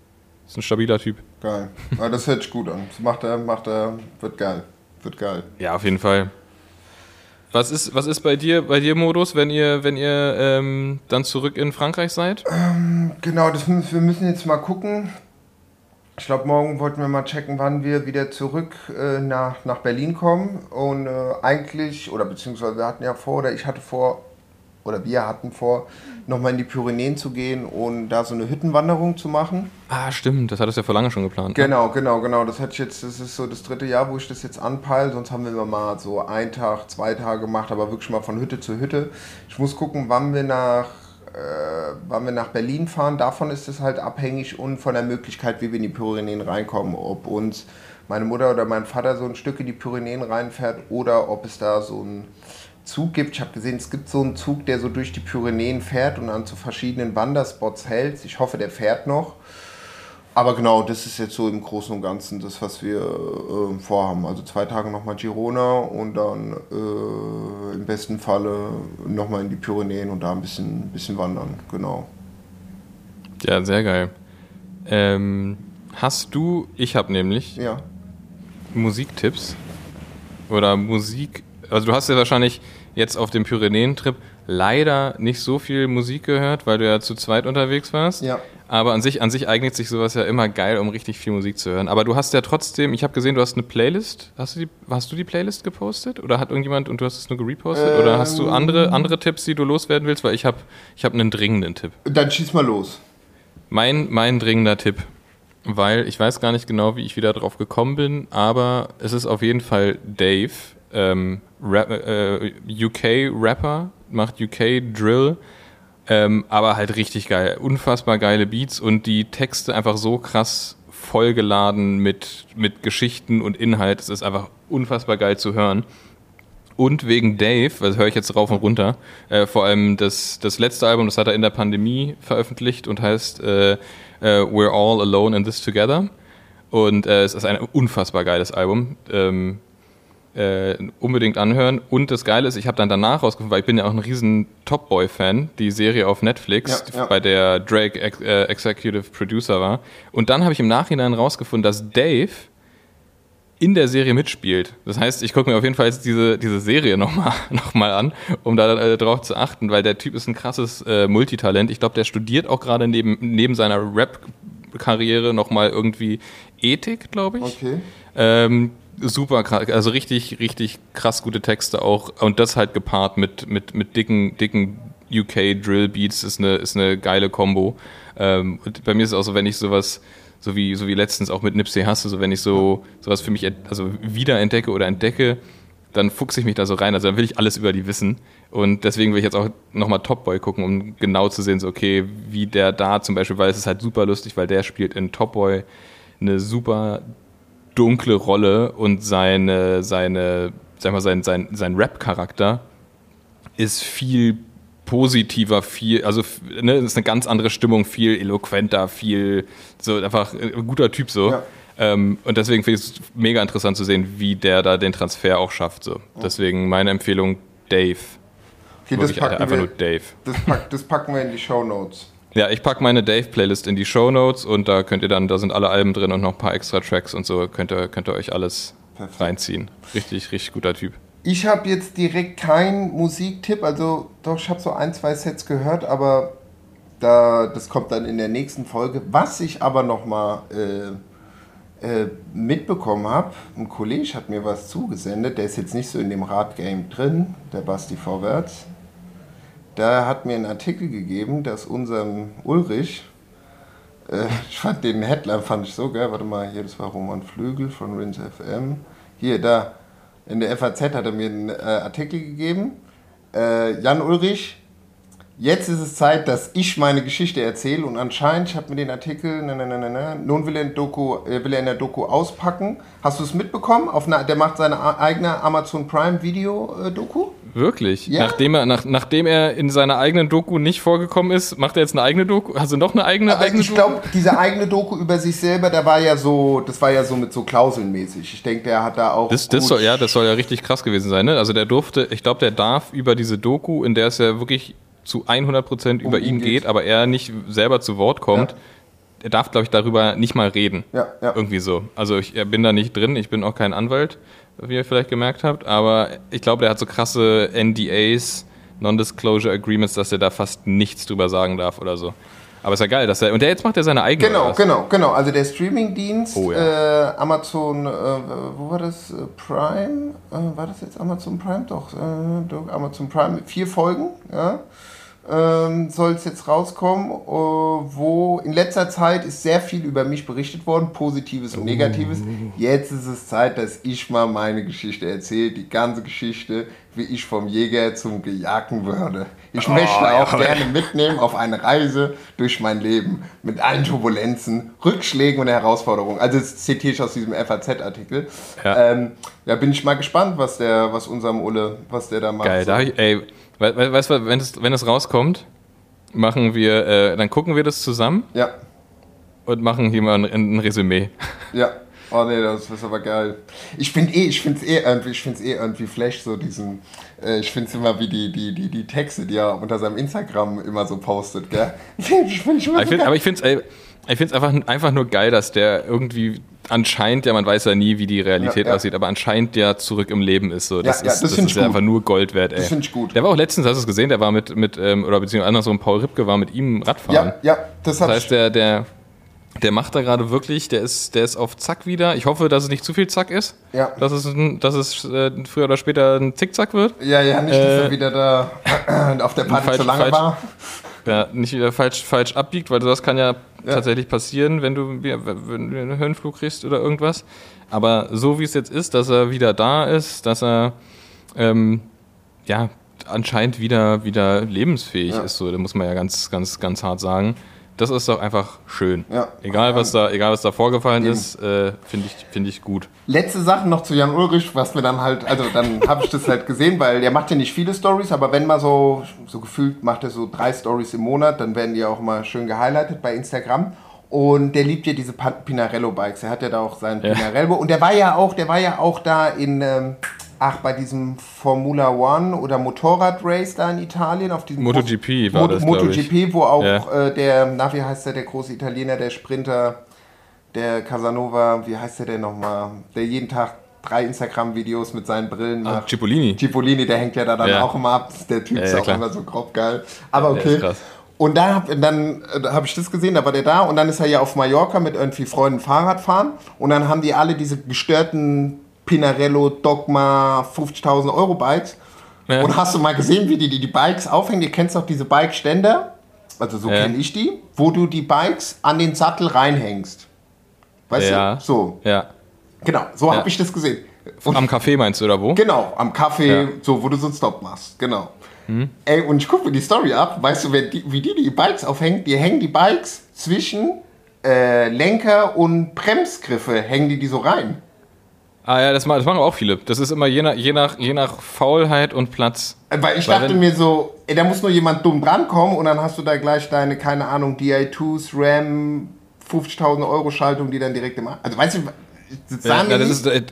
Speaker 1: das ist ein stabiler Typ.
Speaker 2: Geil. Ja, das hört sich gut an. Das macht er, macht er, wird geil. Wird geil.
Speaker 1: Ja, auf jeden Fall. Was ist, was ist bei dir, bei dir Modus, wenn ihr, wenn ihr ähm, dann zurück in Frankreich seid?
Speaker 2: Genau, das müssen, wir müssen jetzt mal gucken. Ich glaube, morgen wollten wir mal checken, wann wir wieder zurück äh, nach, nach Berlin kommen. Und äh, eigentlich, oder beziehungsweise wir hatten ja vor, oder ich hatte vor, oder wir hatten vor, nochmal in die Pyrenäen zu gehen und da so eine Hüttenwanderung zu machen.
Speaker 1: Ah, stimmt, das hattest du ja vor lange schon geplant. ne?
Speaker 2: Genau, genau, genau. Das hatte ich jetzt, das ist so das dritte Jahr, wo ich das jetzt anpeile. Sonst haben wir immer mal so einen Tag, zwei Tage gemacht, aber wirklich mal von Hütte zu Hütte. Ich muss gucken, wann wir nach, äh, wann wir nach Berlin fahren. Davon ist es halt abhängig und von der Möglichkeit, wie wir in die Pyrenäen reinkommen. Ob uns meine Mutter oder mein Vater so ein Stück in die Pyrenäen reinfährt oder ob es da so ein Zug gibt. Ich habe gesehen, es gibt so einen Zug, der so durch die Pyrenäen fährt und an zu verschiedenen Wanderspots hält. Ich hoffe, der fährt noch. Aber genau, das ist jetzt so im Großen und Ganzen das, was wir äh, vorhaben. Also zwei Tage nochmal Girona und dann äh, im besten Falle nochmal in die Pyrenäen und da ein bisschen, bisschen wandern. Genau.
Speaker 1: Ja, sehr geil. Ähm, hast du, ich habe nämlich
Speaker 2: Ja.
Speaker 1: Musiktipps oder Musik, also du hast ja wahrscheinlich jetzt auf dem Pyrenäen-Trip leider nicht so viel Musik gehört, weil du ja zu zweit unterwegs warst.
Speaker 2: Ja.
Speaker 1: Aber an sich, an sich eignet sich sowas ja immer geil, um richtig viel Musik zu hören. Aber du hast ja trotzdem, ich habe gesehen, du hast eine Playlist. Hast du, die, hast du die Playlist gepostet? Oder hat irgendjemand und du hast es nur gerepostet? Oder hast du
Speaker 2: Ähm.
Speaker 1: andere, andere Tipps, die du loswerden willst? Weil ich habe ich hab einen dringenden Tipp.
Speaker 2: Dann schieß mal los.
Speaker 1: Mein, mein dringender Tipp, weil ich weiß gar nicht genau, wie ich wieder drauf gekommen bin, aber es ist auf jeden Fall Dave, ähm, Rap, äh, UK-Rapper, macht UK-Drill, ähm, aber halt richtig geil. Unfassbar geile Beats und die Texte einfach so krass vollgeladen mit, mit Geschichten und Inhalt. Es ist einfach unfassbar geil zu hören. Und wegen Dave, das höre ich jetzt rauf und runter, äh, vor allem das, das letzte Album, das hat er in der Pandemie veröffentlicht und heißt äh, äh, We're All Alone in This Together. Und äh, es ist ein unfassbar geiles Album. Ähm, äh, unbedingt anhören. Und das Geile ist, ich habe dann danach rausgefunden, weil ich bin ja auch ein riesen Top Boy-Fan, die Serie auf Netflix,
Speaker 2: Ja, ja.
Speaker 1: bei der Drake ex äh, Executive Producer war. Und dann habe ich im Nachhinein rausgefunden, dass Dave in der Serie mitspielt. Das heißt, ich gucke mir auf jeden Fall jetzt diese, diese Serie nochmal noch mal an, um da äh, drauf zu achten, weil der Typ ist ein krasses äh, Multitalent. Ich glaube, der studiert auch gerade neben, neben seiner Rap-Karriere nochmal irgendwie Ethik, glaube ich.
Speaker 2: Okay.
Speaker 1: Ähm, super krass, also richtig, richtig krass gute Texte auch. Und das halt gepaart mit, mit, mit dicken, dicken UK Drill Beats ist eine, ist eine geile Combo. Ähm, und bei mir ist es auch so, wenn ich sowas, so wie, so wie letztens auch mit Nipsey Hussle, so wenn ich so sowas für mich also wiederentdecke oder entdecke, dann fuchse ich mich da so rein. Also dann will ich alles über die wissen. Und deswegen will ich jetzt auch nochmal Top Boy gucken, um genau zu sehen, so okay, wie der da zum Beispiel, weil es ist halt super lustig, weil der spielt in Top Boy eine super dunkle Rolle und seine, seine, sag mal, sein, sein, sein Rap-Charakter ist viel positiver, viel, also ne, ist eine ganz andere Stimmung, viel eloquenter, viel so einfach äh, ein guter Typ so.
Speaker 2: Ja.
Speaker 1: Ähm, und deswegen finde ich es mega interessant zu sehen, wie der da den Transfer auch schafft. So. Deswegen meine Empfehlung Dave.
Speaker 2: Okay, das packen,
Speaker 1: einfach nur
Speaker 2: wir,
Speaker 1: Dave.
Speaker 2: das, pack, das packen wir in die Show Notes.
Speaker 1: Ja, ich packe meine Dave-Playlist in die Show Notes und da könnt ihr dann, da sind alle Alben drin und noch ein paar extra Tracks und so, könnt ihr, könnt ihr euch alles
Speaker 2: Perfekt.
Speaker 1: reinziehen. Richtig, richtig guter Typ.
Speaker 2: Ich habe jetzt direkt keinen Musiktipp, also doch, ich habe so ein, zwei Sets gehört, aber da, das kommt dann in der nächsten Folge. Was ich aber nochmal äh, äh, mitbekommen habe, ein Kollege hat mir was zugesendet, der ist jetzt nicht so in dem Radgame drin, der Basti Vorwärts. Der hat mir einen Artikel gegeben, dass unserem Ulrich, äh, ich fand den Headline fand ich so geil, warte mal, hier, das war Roman Flügel von Rins FM. Hier, da, in der FAZ hat er mir einen äh, Artikel gegeben. Äh, Jan Ulrich, jetzt ist es Zeit, dass ich meine Geschichte erzähle und anscheinend, ich habe mir den Artikel, na, na, na, na, nun will er, Doku, äh, will er in der Doku auspacken. Hast du es mitbekommen? Auf einer, der macht seine eigene Amazon Prime Video äh, Doku.
Speaker 1: Wirklich?
Speaker 2: Ja.
Speaker 1: Nachdem, er, nach, nachdem er in seiner eigenen Doku nicht vorgekommen ist, macht er jetzt eine eigene Doku? Also noch eine eigene,
Speaker 2: Aber
Speaker 1: eigene
Speaker 2: ich glaube, diese eigene Doku über sich selber, der war ja so, das war ja so mit so Klauselnmäßig. Ich denke, der hat da auch.
Speaker 1: Das, das soll, ja, das soll ja richtig krass gewesen sein. Ne? Also der durfte, ich glaube, der darf über diese Doku, in der es ja wirklich zu 100% über
Speaker 2: Um ihn
Speaker 1: ihn
Speaker 2: geht.
Speaker 1: geht, aber er nicht selber zu Wort kommt,
Speaker 2: Ja.
Speaker 1: er darf, glaube ich, darüber nicht mal reden.
Speaker 2: Ja, ja.
Speaker 1: Irgendwie so. Also ich bin da nicht drin, ich bin auch kein Anwalt, wie ihr vielleicht gemerkt habt, aber ich glaube, der hat so krasse NDAs, Non-Disclosure Agreements, dass er da fast nichts drüber sagen darf oder so. Aber ist ja geil, dass er. Und der jetzt macht er seine eigene.
Speaker 2: Genau, genau, genau. Also der Streamingdienst,
Speaker 1: Oh, ja.
Speaker 2: äh, Amazon, äh, wo war das? Äh, Prime? Äh, war das jetzt Amazon Prime? Doch, äh, doch Amazon Prime. Vier Folgen, ja. Ähm, soll es jetzt rauskommen, äh, wo in letzter Zeit ist sehr viel über mich berichtet worden, Positives und Negatives. Jetzt ist es Zeit, dass ich mal meine Geschichte erzähle, die ganze Geschichte, wie ich vom Jäger zum Gejagten würde. Ich möchte auch
Speaker 1: jawohl.
Speaker 2: gerne mitnehmen auf eine Reise durch mein Leben mit allen Turbulenzen, Rückschlägen und Herausforderungen. Also das zitiere ich aus diesem FAZ-Artikel.
Speaker 1: Ja.
Speaker 2: Ähm, ja, bin ich mal gespannt, was der, was unserem Ulle, was der da macht.
Speaker 1: Geil, da hab ich, ey, we- we- weißt du, wenn es, wenn es rauskommt, machen wir, äh, dann gucken wir das zusammen
Speaker 2: Ja,
Speaker 1: und machen hier mal ein, ein Resümee.
Speaker 2: ja. Oh nee, das ist aber geil. Ich finde eh, ich finde es eh irgendwie, ich finde es eh irgendwie flash, so diesen, äh, ich finde es immer wie die, die, die, die Texte, die er unter seinem Instagram immer so postet, gell? Ich finde ich immer
Speaker 1: Aber ich
Speaker 2: so
Speaker 1: find,
Speaker 2: geil.
Speaker 1: aber ich finde es ich find's einfach, einfach nur geil, dass der irgendwie anscheinend, ja, man weiß ja nie, wie die Realität
Speaker 2: Ja, ja.
Speaker 1: aussieht, aber anscheinend ja zurück im Leben ist. So. Das
Speaker 2: Ja,
Speaker 1: ist,
Speaker 2: das
Speaker 1: das ist einfach nur Gold wert, ey.
Speaker 2: Das find ich gut.
Speaker 1: Der war auch letztens, hast du es gesehen, der war mit, mit ähm, oder beziehungsweise andersrum, Paul Ripke war mit ihm Radfahren.
Speaker 2: ja, ja, das hat
Speaker 1: Das heißt, der, der, der macht da gerade wirklich, der ist, der ist auf Zack wieder. Ich hoffe, dass es nicht zu viel Zack ist.
Speaker 2: Ja.
Speaker 1: Dass es, ein, dass es äh, früher oder später ein Zickzack wird.
Speaker 2: Ja, ja, nicht, dass
Speaker 1: Äh,
Speaker 2: er wieder da auf der Party
Speaker 1: falsch-
Speaker 2: zu lange
Speaker 1: falsch-
Speaker 2: war.
Speaker 1: Ja, nicht wieder falsch, falsch abbiegt, weil das kann ja, tatsächlich passieren, wenn du, wenn du einen Höhenflug kriegst oder irgendwas. Aber so wie es jetzt ist, dass er wieder da ist, dass er ähm, ja anscheinend wieder, wieder lebensfähig
Speaker 2: Ja.
Speaker 1: ist, so, da muss man ja ganz, ganz, ganz hart sagen. Das ist doch einfach schön.
Speaker 2: Ja.
Speaker 1: Egal, was da, egal was da vorgefallen
Speaker 2: Eben.
Speaker 1: ist, äh, finde ich, finde ich gut.
Speaker 2: Letzte Sache noch zu Jan Ulrich, was mir dann halt, also dann habe ich das halt gesehen, weil der macht ja nicht viele Stories, aber wenn mal so, so gefühlt macht er so drei Stories im Monat, dann werden die auch mal schön gehighlightet bei Instagram. Und der liebt ja diese Pinarello-Bikes. Er hat ja da auch sein
Speaker 1: Ja.
Speaker 2: Pinarello. Und der war ja auch, der war ja auch da in, ähm, ach, bei diesem Formula One oder Motorrad-Race da in Italien. Auf diesem
Speaker 1: MotoGP war
Speaker 2: Mo-
Speaker 1: das.
Speaker 2: MotoGP, wo auch
Speaker 1: Ja.
Speaker 2: äh, der, na, wie heißt der, der große Italiener, der Sprinter, der Casanova, wie heißt der denn nochmal? Der jeden Tag drei Instagram-Videos mit seinen Brillen
Speaker 1: Ah,
Speaker 2: macht.
Speaker 1: Cipollini.
Speaker 2: Cipollini, der hängt ja da dann
Speaker 1: Ja.
Speaker 2: auch immer ab. Der Typ ist
Speaker 1: ja,
Speaker 2: auch immer so grob geil. Aber okay. Und da hab, dann äh, habe ich das gesehen, da war der da und dann ist er ja auf Mallorca mit irgendwie Freunden Fahrrad fahren und dann haben die alle diese gestörten Pinarello Dogma 50.000 Euro Bikes
Speaker 1: Ja.
Speaker 2: und hast du mal gesehen, wie die die, die Bikes aufhängen? Ihr kennst doch diese Bike-Ständer, also so
Speaker 1: Ja.
Speaker 2: kenne ich die, wo du die Bikes an den Sattel reinhängst. Weißt
Speaker 1: Ja.
Speaker 2: du? So,
Speaker 1: Ja.
Speaker 2: genau, so habe ich das gesehen. Und
Speaker 1: Am Café meinst du, oder wo?
Speaker 2: Genau, am Kaffee,
Speaker 1: Ja.
Speaker 2: so, wo du so einen Stop machst. Genau. Ey, und ich gucke mir die Story ab. Weißt du, die, wie die die Bikes aufhängen? Die hängen die Bikes zwischen äh, Lenker und Bremsgriffe, hängen die die so rein.
Speaker 1: Ah ja, das, ma- das machen auch viele. Das ist immer je nach, je nach, je nach Faulheit und Platz.
Speaker 2: Äh, Weil ich
Speaker 1: Weil
Speaker 2: dachte mir so, ey, da muss nur jemand dumm drankommen und dann hast du da gleich deine, keine Ahnung, DI2s, RAM, 50.000 Euro Schaltung, die dann direkt im... Also weißt du, das
Speaker 1: Ja, ja, das ist, äh,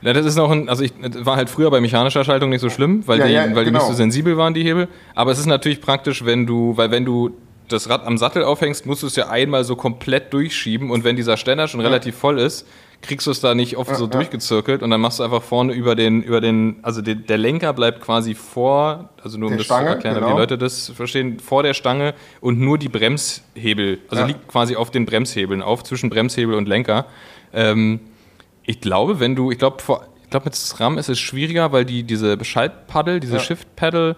Speaker 1: ja, das ist noch ein, also ich war halt früher bei mechanischer Schaltung nicht so schlimm, weil,
Speaker 2: Ja,
Speaker 1: die,
Speaker 2: ja,
Speaker 1: weil die nicht
Speaker 2: genau.
Speaker 1: so sensibel waren, die Hebel. Aber es ist natürlich praktisch, wenn du, weil wenn du das Rad am Sattel aufhängst, musst du es ja einmal so komplett durchschieben und wenn dieser Ständer schon relativ voll ist, kriegst du es da nicht oft so
Speaker 2: ja.
Speaker 1: durchgezirkelt und dann machst du einfach vorne über den, über den, also der, der Lenker bleibt quasi vor, also nur um
Speaker 2: Der
Speaker 1: das
Speaker 2: Stange,
Speaker 1: zu erklären, damit
Speaker 2: genau.
Speaker 1: die Leute das verstehen, vor der Stange und nur die Bremshebel, also
Speaker 2: Ja.
Speaker 1: liegt quasi auf den Bremshebeln auf, zwischen Bremshebel und Lenker. Ähm, ich glaube, wenn du, ich glaube, ich glaube mit SRAM ist es schwieriger, weil die diese Schaltpaddel, diese. Shift-Paddle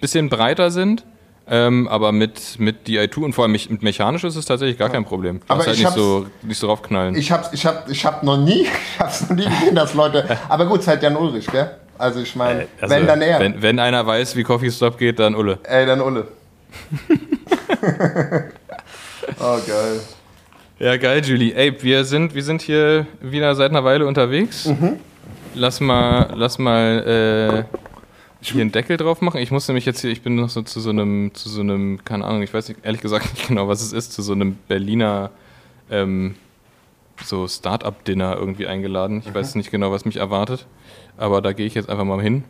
Speaker 1: bisschen breiter sind. Ähm, aber mit, mit DI2 und vor allem mit mechanisch ist es tatsächlich gar kein Problem. Du
Speaker 2: Aber
Speaker 1: musst halt
Speaker 2: ich
Speaker 1: nicht
Speaker 2: hab's-
Speaker 1: so, nicht so raufknallen.
Speaker 2: Ich hab's, ich hab, ich hab noch nie, ich hab's noch nie gesehen, dass Leute. Aber gut, es ist halt Jan Ulrich, gell? Also ich meine,
Speaker 1: Also,
Speaker 2: wenn dann er.
Speaker 1: Wenn, wenn einer weiß, wie Coffee Stop geht, dann Ulle.
Speaker 2: Ey, dann Ulle. oh geil.
Speaker 1: Ja, geil, Julie. Ey, wir sind, wir sind hier wieder seit einer Weile unterwegs.
Speaker 2: Mhm.
Speaker 1: Lass mal, lass mal äh, hier einen Deckel drauf machen. Ich muss nämlich jetzt hier, ich bin noch so zu so einem, zu so einem, keine Ahnung, ich weiß nicht, ehrlich gesagt nicht genau, was es ist, zu so einem Berliner ähm, so Start-up-Dinner irgendwie eingeladen. Ich
Speaker 2: Mhm.
Speaker 1: weiß nicht genau, was mich erwartet, aber da gehe ich jetzt einfach mal hin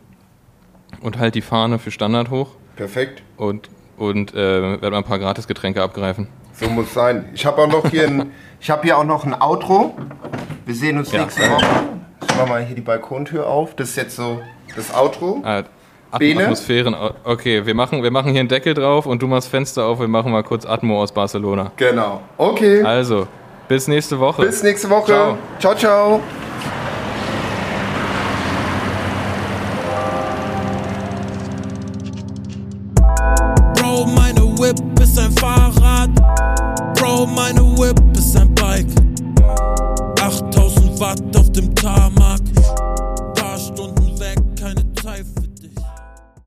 Speaker 1: und halt die Fahne für Standard hoch
Speaker 2: Perfekt.
Speaker 1: und, und äh, werde mal ein paar Gratis-Getränke abgreifen.
Speaker 2: So muss sein. Ich habe auch noch hier ein, ich habe hier auch noch ein Outro. Wir sehen uns
Speaker 1: Ja.
Speaker 2: nächste Woche. Ich mach mal hier die Balkontür auf. Das ist jetzt so das Outro.
Speaker 1: Ah,
Speaker 2: Bene?
Speaker 1: Atmosphären. Okay, wir machen, wir machen hier einen Deckel drauf und du machst Fenster auf. Wir machen mal kurz Atmo aus Barcelona.
Speaker 2: Genau. Okay.
Speaker 1: Also, bis nächste Woche.
Speaker 2: Bis nächste Woche.
Speaker 1: Ciao.
Speaker 2: ciao. ciao.